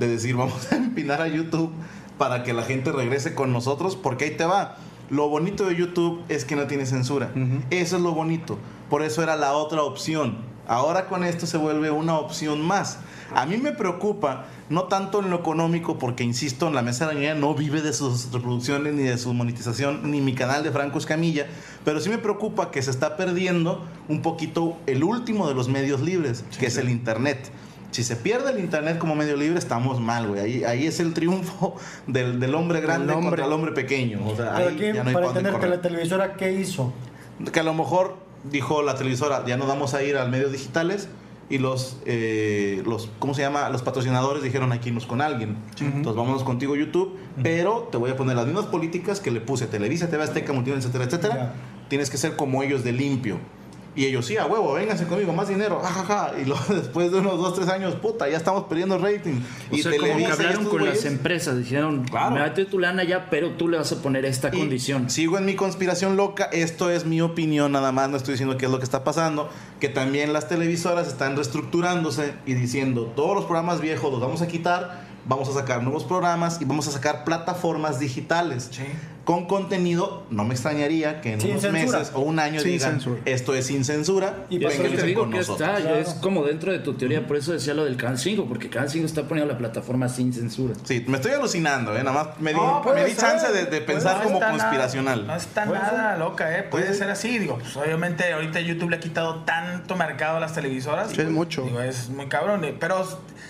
de decir, vamos a empinar a YouTube para que la gente regrese con nosotros, porque ahí te va lo bonito de YouTube es que no tiene censura. Eso es lo bonito. Por eso era la otra opción. Ahora con esto se vuelve una opción más. A mí me preocupa, no tanto en lo económico, porque insisto, en la mesa de la no vive de sus reproducciones, ni de su monetización, ni mi canal de Franco Escamilla, pero sí me preocupa que se está perdiendo un poquito el último de los medios libres, que es el Internet. Si se pierde el internet como medio libre, estamos mal, güey. Ahí, ahí es el triunfo del, del hombre grande contra el hombre pequeño. O sea, ahí ya no hay para entender que la televisora, ¿qué hizo? Que a lo mejor dijo la televisora, ya no vamos a ir al medios digitales y los, eh, los ¿cómo se llama? Los patrocinadores dijeron aquí nos con alguien. Entonces vámonos contigo YouTube, pero te voy a poner las mismas políticas que le puse a Televisa, TV Azteca, Multimedia, etcétera, etcétera. Tienes que ser como ellos de limpio. Y ellos, sí, a huevo, vénganse conmigo, más dinero, jajaja. Y luego, después de unos dos, tres años, puta, ya estamos perdiendo rating. y sea, como que hablaron con las empresas, dijeron, claro. me tu lana ya, pero tú le vas a poner esta condición. Sigo en mi conspiración loca, esto es mi opinión nada más, no estoy diciendo qué es lo que está pasando, que también las televisoras están reestructurándose y diciendo, todos los programas viejos los vamos a quitar, vamos a sacar nuevos programas y vamos a sacar plataformas digitales. con contenido, no me extrañaría que en unos meses o un año digan esto es sin censura y por eso te digo que está, es como dentro de tu teoría, por eso decía lo del Canal 5, porque Canal 5 está poniendo la plataforma sin censura. Sí, me estoy alucinando, ¿eh? nada más me di, me di chance de, pensar como conspiracional. no está nada loca, ¿eh? puede ser así, digo, pues obviamente ahorita YouTube le ha quitado tanto mercado a las televisoras. es mucho. Digo, es muy cabrón, eh, pero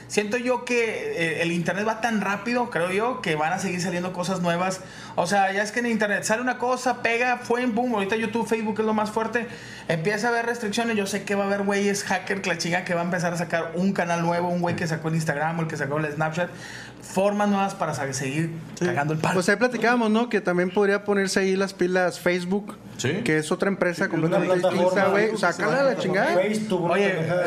siento yo que eh, el internet va tan rápido, creo yo, que van a seguir saliendo cosas nuevas. O sea, ya es que en internet sale una cosa, pega, fue en boom, ahorita YouTube, Facebook es lo más fuerte, empieza a haber restricciones, yo sé que va a haber güeyes hacker la que va a empezar a sacar un canal nuevo, un güey que sacó el Instagram el que sacó el Snapchat, formas nuevas para seguir cagando el palo. Pues ahí platicábamos, ¿no? Que también podría ponerse ahí las pilas Facebook, que es otra empresa completamente distinta, güey. Sácala la chingada. Oye,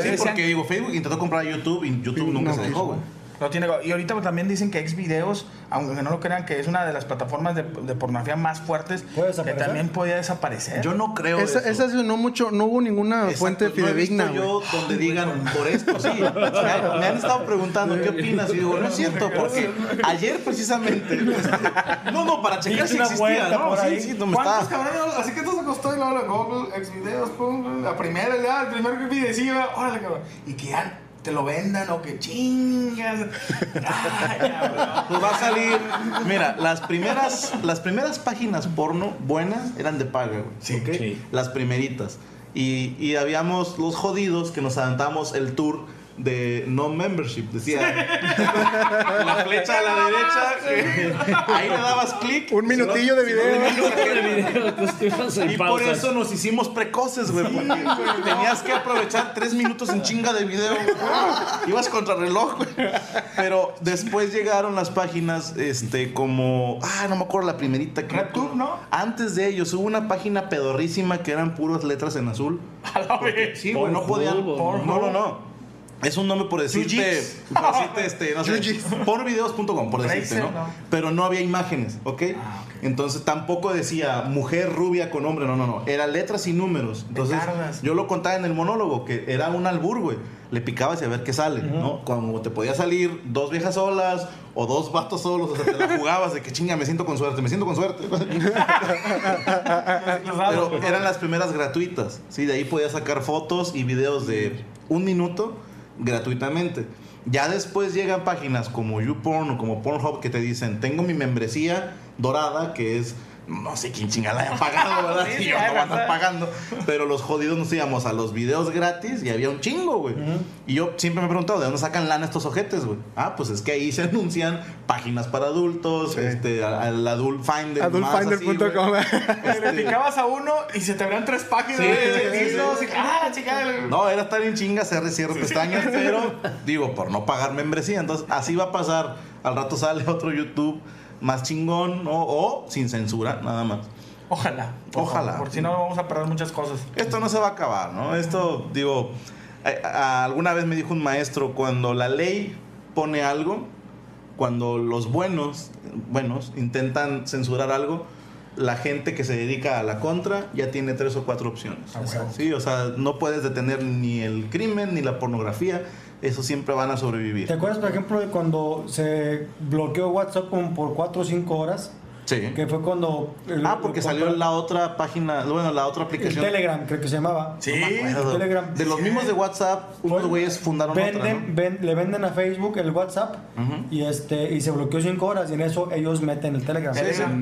sí, porque digo, Facebook intentó comprar YouTube y YouTube nunca se dejó, güey. No tiene, y ahorita también dicen que Xvideos, aunque no lo crean, que es una de las plataformas de, pornografía más fuertes, que también podía desaparecer. Yo no creo esa, eso. Esa no mucho, no hubo ninguna fuente fidedigna. No yo donde digan por esto, sí. Me, han estado preguntando qué opinas y digo, no es cierto, porque ayer precisamente, no, no, para checar si existía, ¿no? Sí, sí, no me está. cabrones? Así que esto se costó y luego la Google, Xvideos, la primera, el primer video, sí, órale, cabrón. Y que ya te lo vendan o que chingas. pues va a salir. Mira, las primeras, las primeras páginas porno buenas eran de paga, güey. Sí, sí. Las primeritas. Y, y habíamos los jodidos que nos aventamos el tour de no membership. Decía la flecha a la derecha. ahí le dabas clic. Un minutillo de video. y por eso nos hicimos precoces, güey. tenías que aprovechar tres minutos en chinga de video. Ibas contra reloj, güey. Pero después llegaron las páginas, este, como. Ah, no me acuerdo la primerita. Que ¿no? Antes de ellos hubo una página pedorrísima que eran puras letras en azul. A la vez. Sí, güey, no podían. No, no, no. Es un nombre por decirte, por decirte este, no sé, porvideos.com, por decirte, ¿no? Pero no había imágenes, ah, ¿ok? Entonces tampoco decía mujer rubia con hombre, no, no, no. Era letras y números. Entonces yo lo contaba en el monólogo, que era un albur, güey. Le picabas y a ver qué sale, ¿no? Cuando te podía salir dos viejas solas o dos vatos solos, o sea, te la jugabas de que chinga, me siento con suerte, me siento con suerte. Pero eran las primeras gratuitas, ¿sí? De ahí podías sacar fotos y videos de un minuto gratuitamente. Ya después llegan páginas como YouPorn o como Pornhub que te dicen, tengo mi membresía dorada, que es no sé quién chingada haya pagado, ¿verdad? sí, yo no a pagando. Pero los jodidos nos íbamos a los videos gratis y había un chingo, güey. Y yo siempre me he preguntado, ¿de dónde sacan lana estos ojetes, güey? Ah, pues es que ahí se anuncian páginas para adultos, este, al Adult Finder. Adultfinder.com. Este, Le picabas a uno y se te abrían tres páginas. Sí, ah, no, era estar en chinga, cerre, cierre pestañas, pero digo, por no pagar membresía. Entonces, así va a pasar. Al rato sale otro YouTube más chingón o sin censura, nada más. Ojalá. Ojalá. Por si no vamos a perder muchas cosas. Esto no se va a acabar, ¿no? Esto, digo, alguna vez me dijo un maestro, cuando la ley pone algo, cuando los buenos, buenos intentan censurar algo, la gente que se dedica a la contra ya tiene tres o cuatro opciones. Ah, sí, o sea, no puedes detener ni el crimen ni la pornografía eso siempre van a sobrevivir. ¿Te acuerdas, por ejemplo, de cuando se bloqueó WhatsApp por 4 o 5co horas? Sí. Que fue cuando. ah, porque salió la otra página, bueno, la otra aplicación. Telegram, creo que se llamaba. Sí, Telegram. De los mismos de WhatsApp, unos güeyes fundaron venden, otra, le venden a Facebook el WhatsApp y este y se bloqueó 5 horas y en eso ellos meten el Telegram.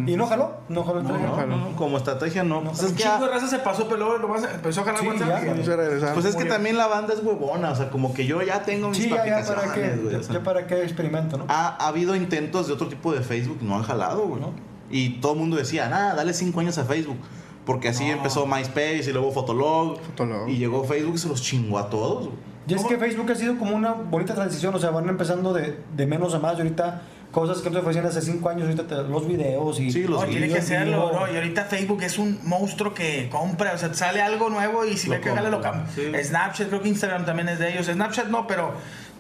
Y no jaló, no jaló el Telegram. como estrategia no. pues es que un de raza se pasó, pero luego empezó a jalar WhatsApp. pues es que también la banda es huevona, o sea, como que yo ya tengo mis sí, ya, para qué, ya, para qué experimento, ¿no? Ha, ha habido intentos de otro tipo de Facebook, no han jalado, güey. ¿no? Y todo el mundo decía, nada, dale cinco años a Facebook. Porque así empezó MySpace y luego Fotolog, Y llegó Facebook y se los chingó a todos. Y es que Facebook ha sido como una bonita transición. O sea, van empezando de, de menos a más. Y ahorita cosas que no se ofrecían hace cinco años, ahorita los videos y... Sí, los tiene que hacerlo, ¿no? Y ahorita Facebook es un monstruo que compra, o sea, sale algo nuevo y si ve que sale lo cambia. Snapchat, creo que Instagram también es de ellos. Snapchat no, pero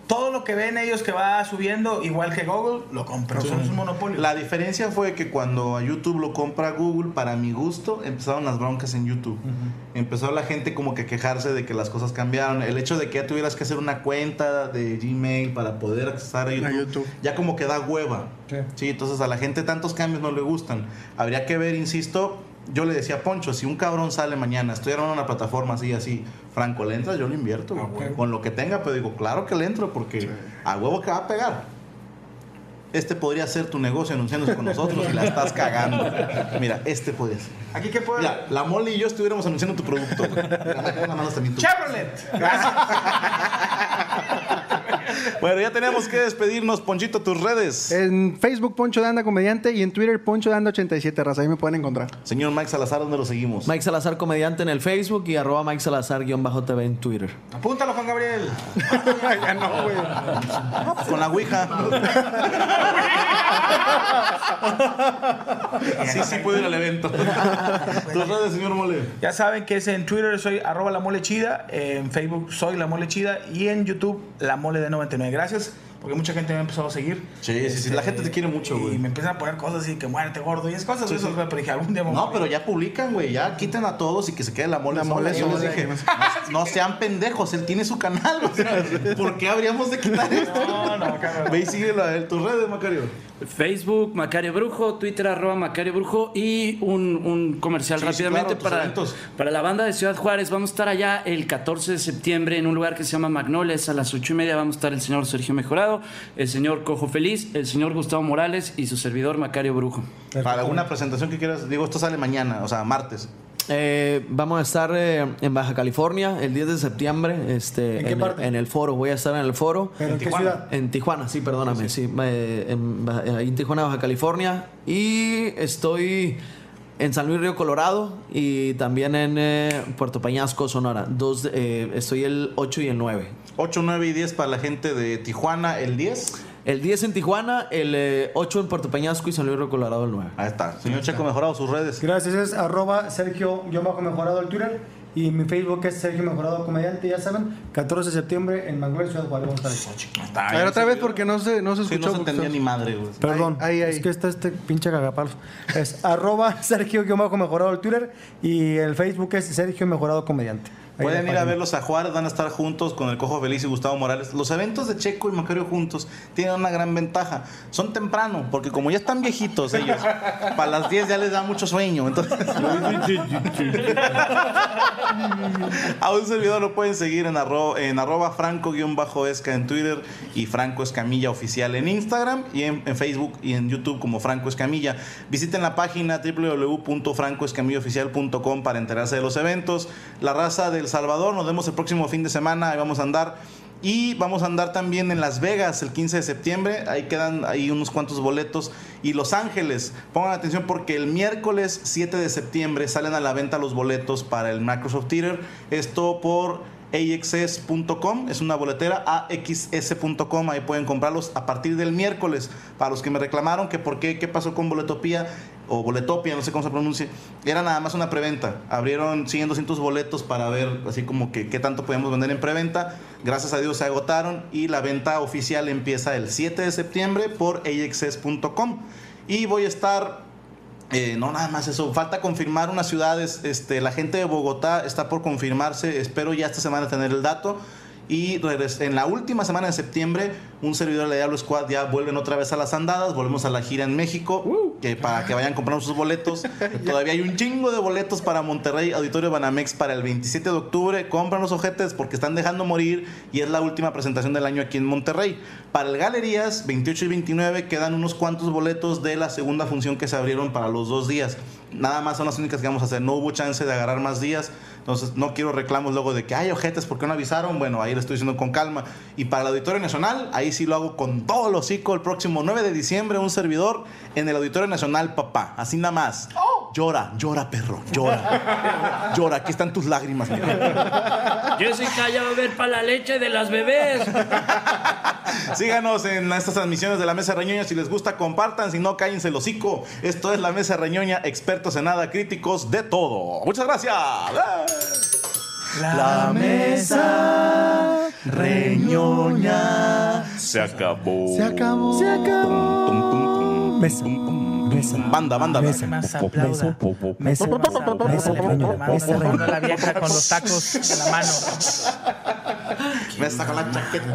todo lo que ven ellos que va subiendo, igual que Google, lo compran. Son un monopolio. La diferencia fue que cuando a YouTube lo compra Google, para mi gusto, empezaron las broncas en YouTube. Empezó la gente como que quejarse de que las cosas cambiaron. El hecho de que ya tuvieras que hacer una cuenta de Gmail para poder acceder a YouTube, ya como que da hueva. Sí, entonces a la gente tantos cambios no le gustan. Habría que ver, insisto, yo le decía a Poncho, si un cabrón sale mañana, estoy armando una plataforma así, así, Franco, ¿le entras? Yo le invierto. Ah, con lo que tenga, pero digo, claro que le entro porque a huevo que va a pegar. Este podría ser tu negocio anunciándose con nosotros y la estás cagando. Mira, este podría ser. ¿Aquí qué puede? Mira, la mole y yo estuviéramos anunciando tu producto. Chevrolet. Gracias. Bueno, ya tenemos que despedirnos. Ponchito, tus redes. En Facebook, Poncho de Anda Comediante. Y en Twitter, Poncho de Anda 87, raza. Ahí me pueden encontrar. Señor Mike Salazar, ¿dónde lo seguimos? Mike Salazar Comediante en el Facebook y arroba Mike Salazar-TV en Twitter. Apúntalo, Juan Gabriel. ya no, güey. Pues con la Ouija. sí, sí puedo ir al evento. tus redes, señor Mole. Ya saben que es en Twitter soy arroba la mole chida. En Facebook soy la mole chida. Y en YouTube, la mole de 99 gracias, porque mucha gente me ha empezado a seguir. Sí, sí, sí. La gente te quiere mucho, güey. Y me empiezan a poner cosas así que muérete gordo y es cosas. eso, pero dije, algún día No, pero ya publican, güey. Ya quiten a todos y que se quede la mole. La mole yo les dije, no, sean pendejos. Él tiene su canal. ¿Por qué habríamos de quitar esto? No, no, Ve y sigue tus redes, Macario. Facebook, Macario Brujo, Twitter, arroba Macario Brujo y un, comercial rápidamente para, para la banda de Ciudad Juárez. Vamos a estar allá el 14 de septiembre en un lugar que se llama Magnoles. A las ocho y media vamos a estar el señor Sergio Mejorado, el señor Cojo Feliz, el señor Gustavo Morales y su servidor Macario Brujo. Para alguna presentación que quieras, digo, esto sale mañana, o sea, martes. Eh, vamos a estar eh, en Baja California el 10 de septiembre. Este, ¿En, El, foro, voy a estar en el foro. en, qué ciudad? En Tijuana, sí, perdóname. Sí, eh, en, en, Tijuana, Baja California. Y estoy en San Luis Río Colorado y también en Puerto Pañasco, Sonora. Dos, estoy el 8 y el 9. 8, 9 y 10 para la gente de Tijuana, el 10. El 10 en Tijuana, el 8 eh, en Puerto Peñasco y San Luis Colorado el 9. Ahí está. Señor Checo Mejorado, sus redes. Gracias, es arroba Sergio-Mejorado el Twitter. Y mi Facebook es Sergio Mejorado Comediante, ya saben, 14 de septiembre en Manguel, Ciudad Juárez. A ver, otra vez porque no se, no se escuchó. no se entendía ni madre, güey. Perdón, ahí, ahí, es que está este pinche cagapalo. Es arroba Sergio-Mejorado el Twitter y el Facebook es Sergio Mejorado Comediante. Pueden ir a verlos a Juárez, van a estar juntos con el Cojo Feliz y Gustavo Morales. Los eventos de Checo y Macario juntos tienen una gran ventaja. Son temprano, porque como ya están viejitos ellos, para las 10 ya les da mucho sueño. Entonces, a un servidor lo pueden seguir en, en arroba franco-esca en Twitter y Franco Escamilla Oficial en Instagram y en, Facebook y en YouTube como Franco Escamilla. Visiten la página www.francoescamillaoficial.com para enterarse de los eventos. La raza del Salvador. Nos vemos el próximo fin de semana. Ahí vamos a andar. Y vamos a andar también en Las Vegas el 15 de septiembre. Ahí quedan ahí unos cuantos boletos. Y Los Ángeles. Pongan atención porque el miércoles 7 de septiembre salen a la venta los boletos para el Microsoft Theater. Esto por axs.com, es una boletera, axs.com, ahí pueden comprarlos a partir del miércoles. Para los que me reclamaron que por qué, qué pasó con Boletopía o Boletopia, no sé cómo se pronuncia, era nada más una preventa. Abrieron 100, 200 boletos para ver así como que qué tanto podemos vender en preventa. Gracias a Dios se agotaron y la venta oficial empieza el 7 de septiembre por axs.com. Y voy a estar eh, no, nada más eso. Falta confirmar unas ciudades. Este, la gente de Bogotá está por confirmarse. Espero ya esta semana tener el dato. Y en la última semana de septiembre, un servidor de Diablo Squad ya vuelven otra vez a las andadas. Volvemos a la gira en México, uh. que para que vayan comprando sus boletos. Todavía hay un chingo de boletos para Monterrey, Auditorio Banamex para el 27 de octubre. Compran los ojetes porque están dejando morir y es la última presentación del año aquí en Monterrey. Para el Galerías, 28 y 29, quedan unos cuantos boletos de la segunda función que se abrieron para los dos días. Nada más son las únicas que vamos a hacer. No hubo chance de agarrar más días. Entonces, no quiero reclamos luego de que hay ojetes, ¿por qué no avisaron? Bueno, ahí lo estoy diciendo con calma. Y para el Auditorio Nacional, ahí sí lo hago con todo el hocico el próximo 9 de diciembre, un servidor en el Auditorio Nacional, papá. Así nada más. Oh. Llora, llora, perro, llora. llora, aquí están tus lágrimas. Jessica ya va a ver para la leche de las bebés. Síganos en estas transmisiones de la Mesa Reñoña. Si les gusta, compartan. Si no, cállense el hocico. Esto es la Mesa Reñoña, expertos en nada, críticos de todo. Muchas gracias. La mesa reñoña. Se acabó. Se acabó. Se acabó. Mesa. Mesa. Banda, banda. Mesa. Más Mesa. aplauda. Mesa. Mesa, Mesa. Mesa, reunió la vieja con los tacos en la mano. Me está con la chaqueta.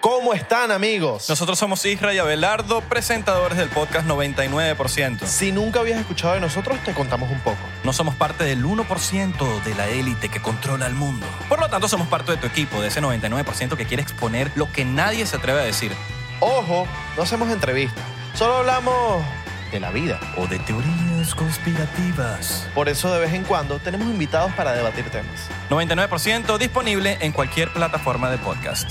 ¿Cómo están amigos? Nosotros somos Isra y Abelardo, presentadores del podcast 99%. Si nunca habías escuchado de nosotros, te contamos un poco. No somos parte del 1% de la élite que controla el mundo. Por lo tanto, somos parte de tu equipo, de ese 99% que quiere exponer lo que nadie se atreve a decir. Ojo, no hacemos entrevistas, solo hablamos de la vida. O de teorías conspirativas. Por eso de vez en cuando tenemos invitados para debatir temas. 99% disponible en cualquier plataforma de podcast.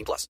18 plus.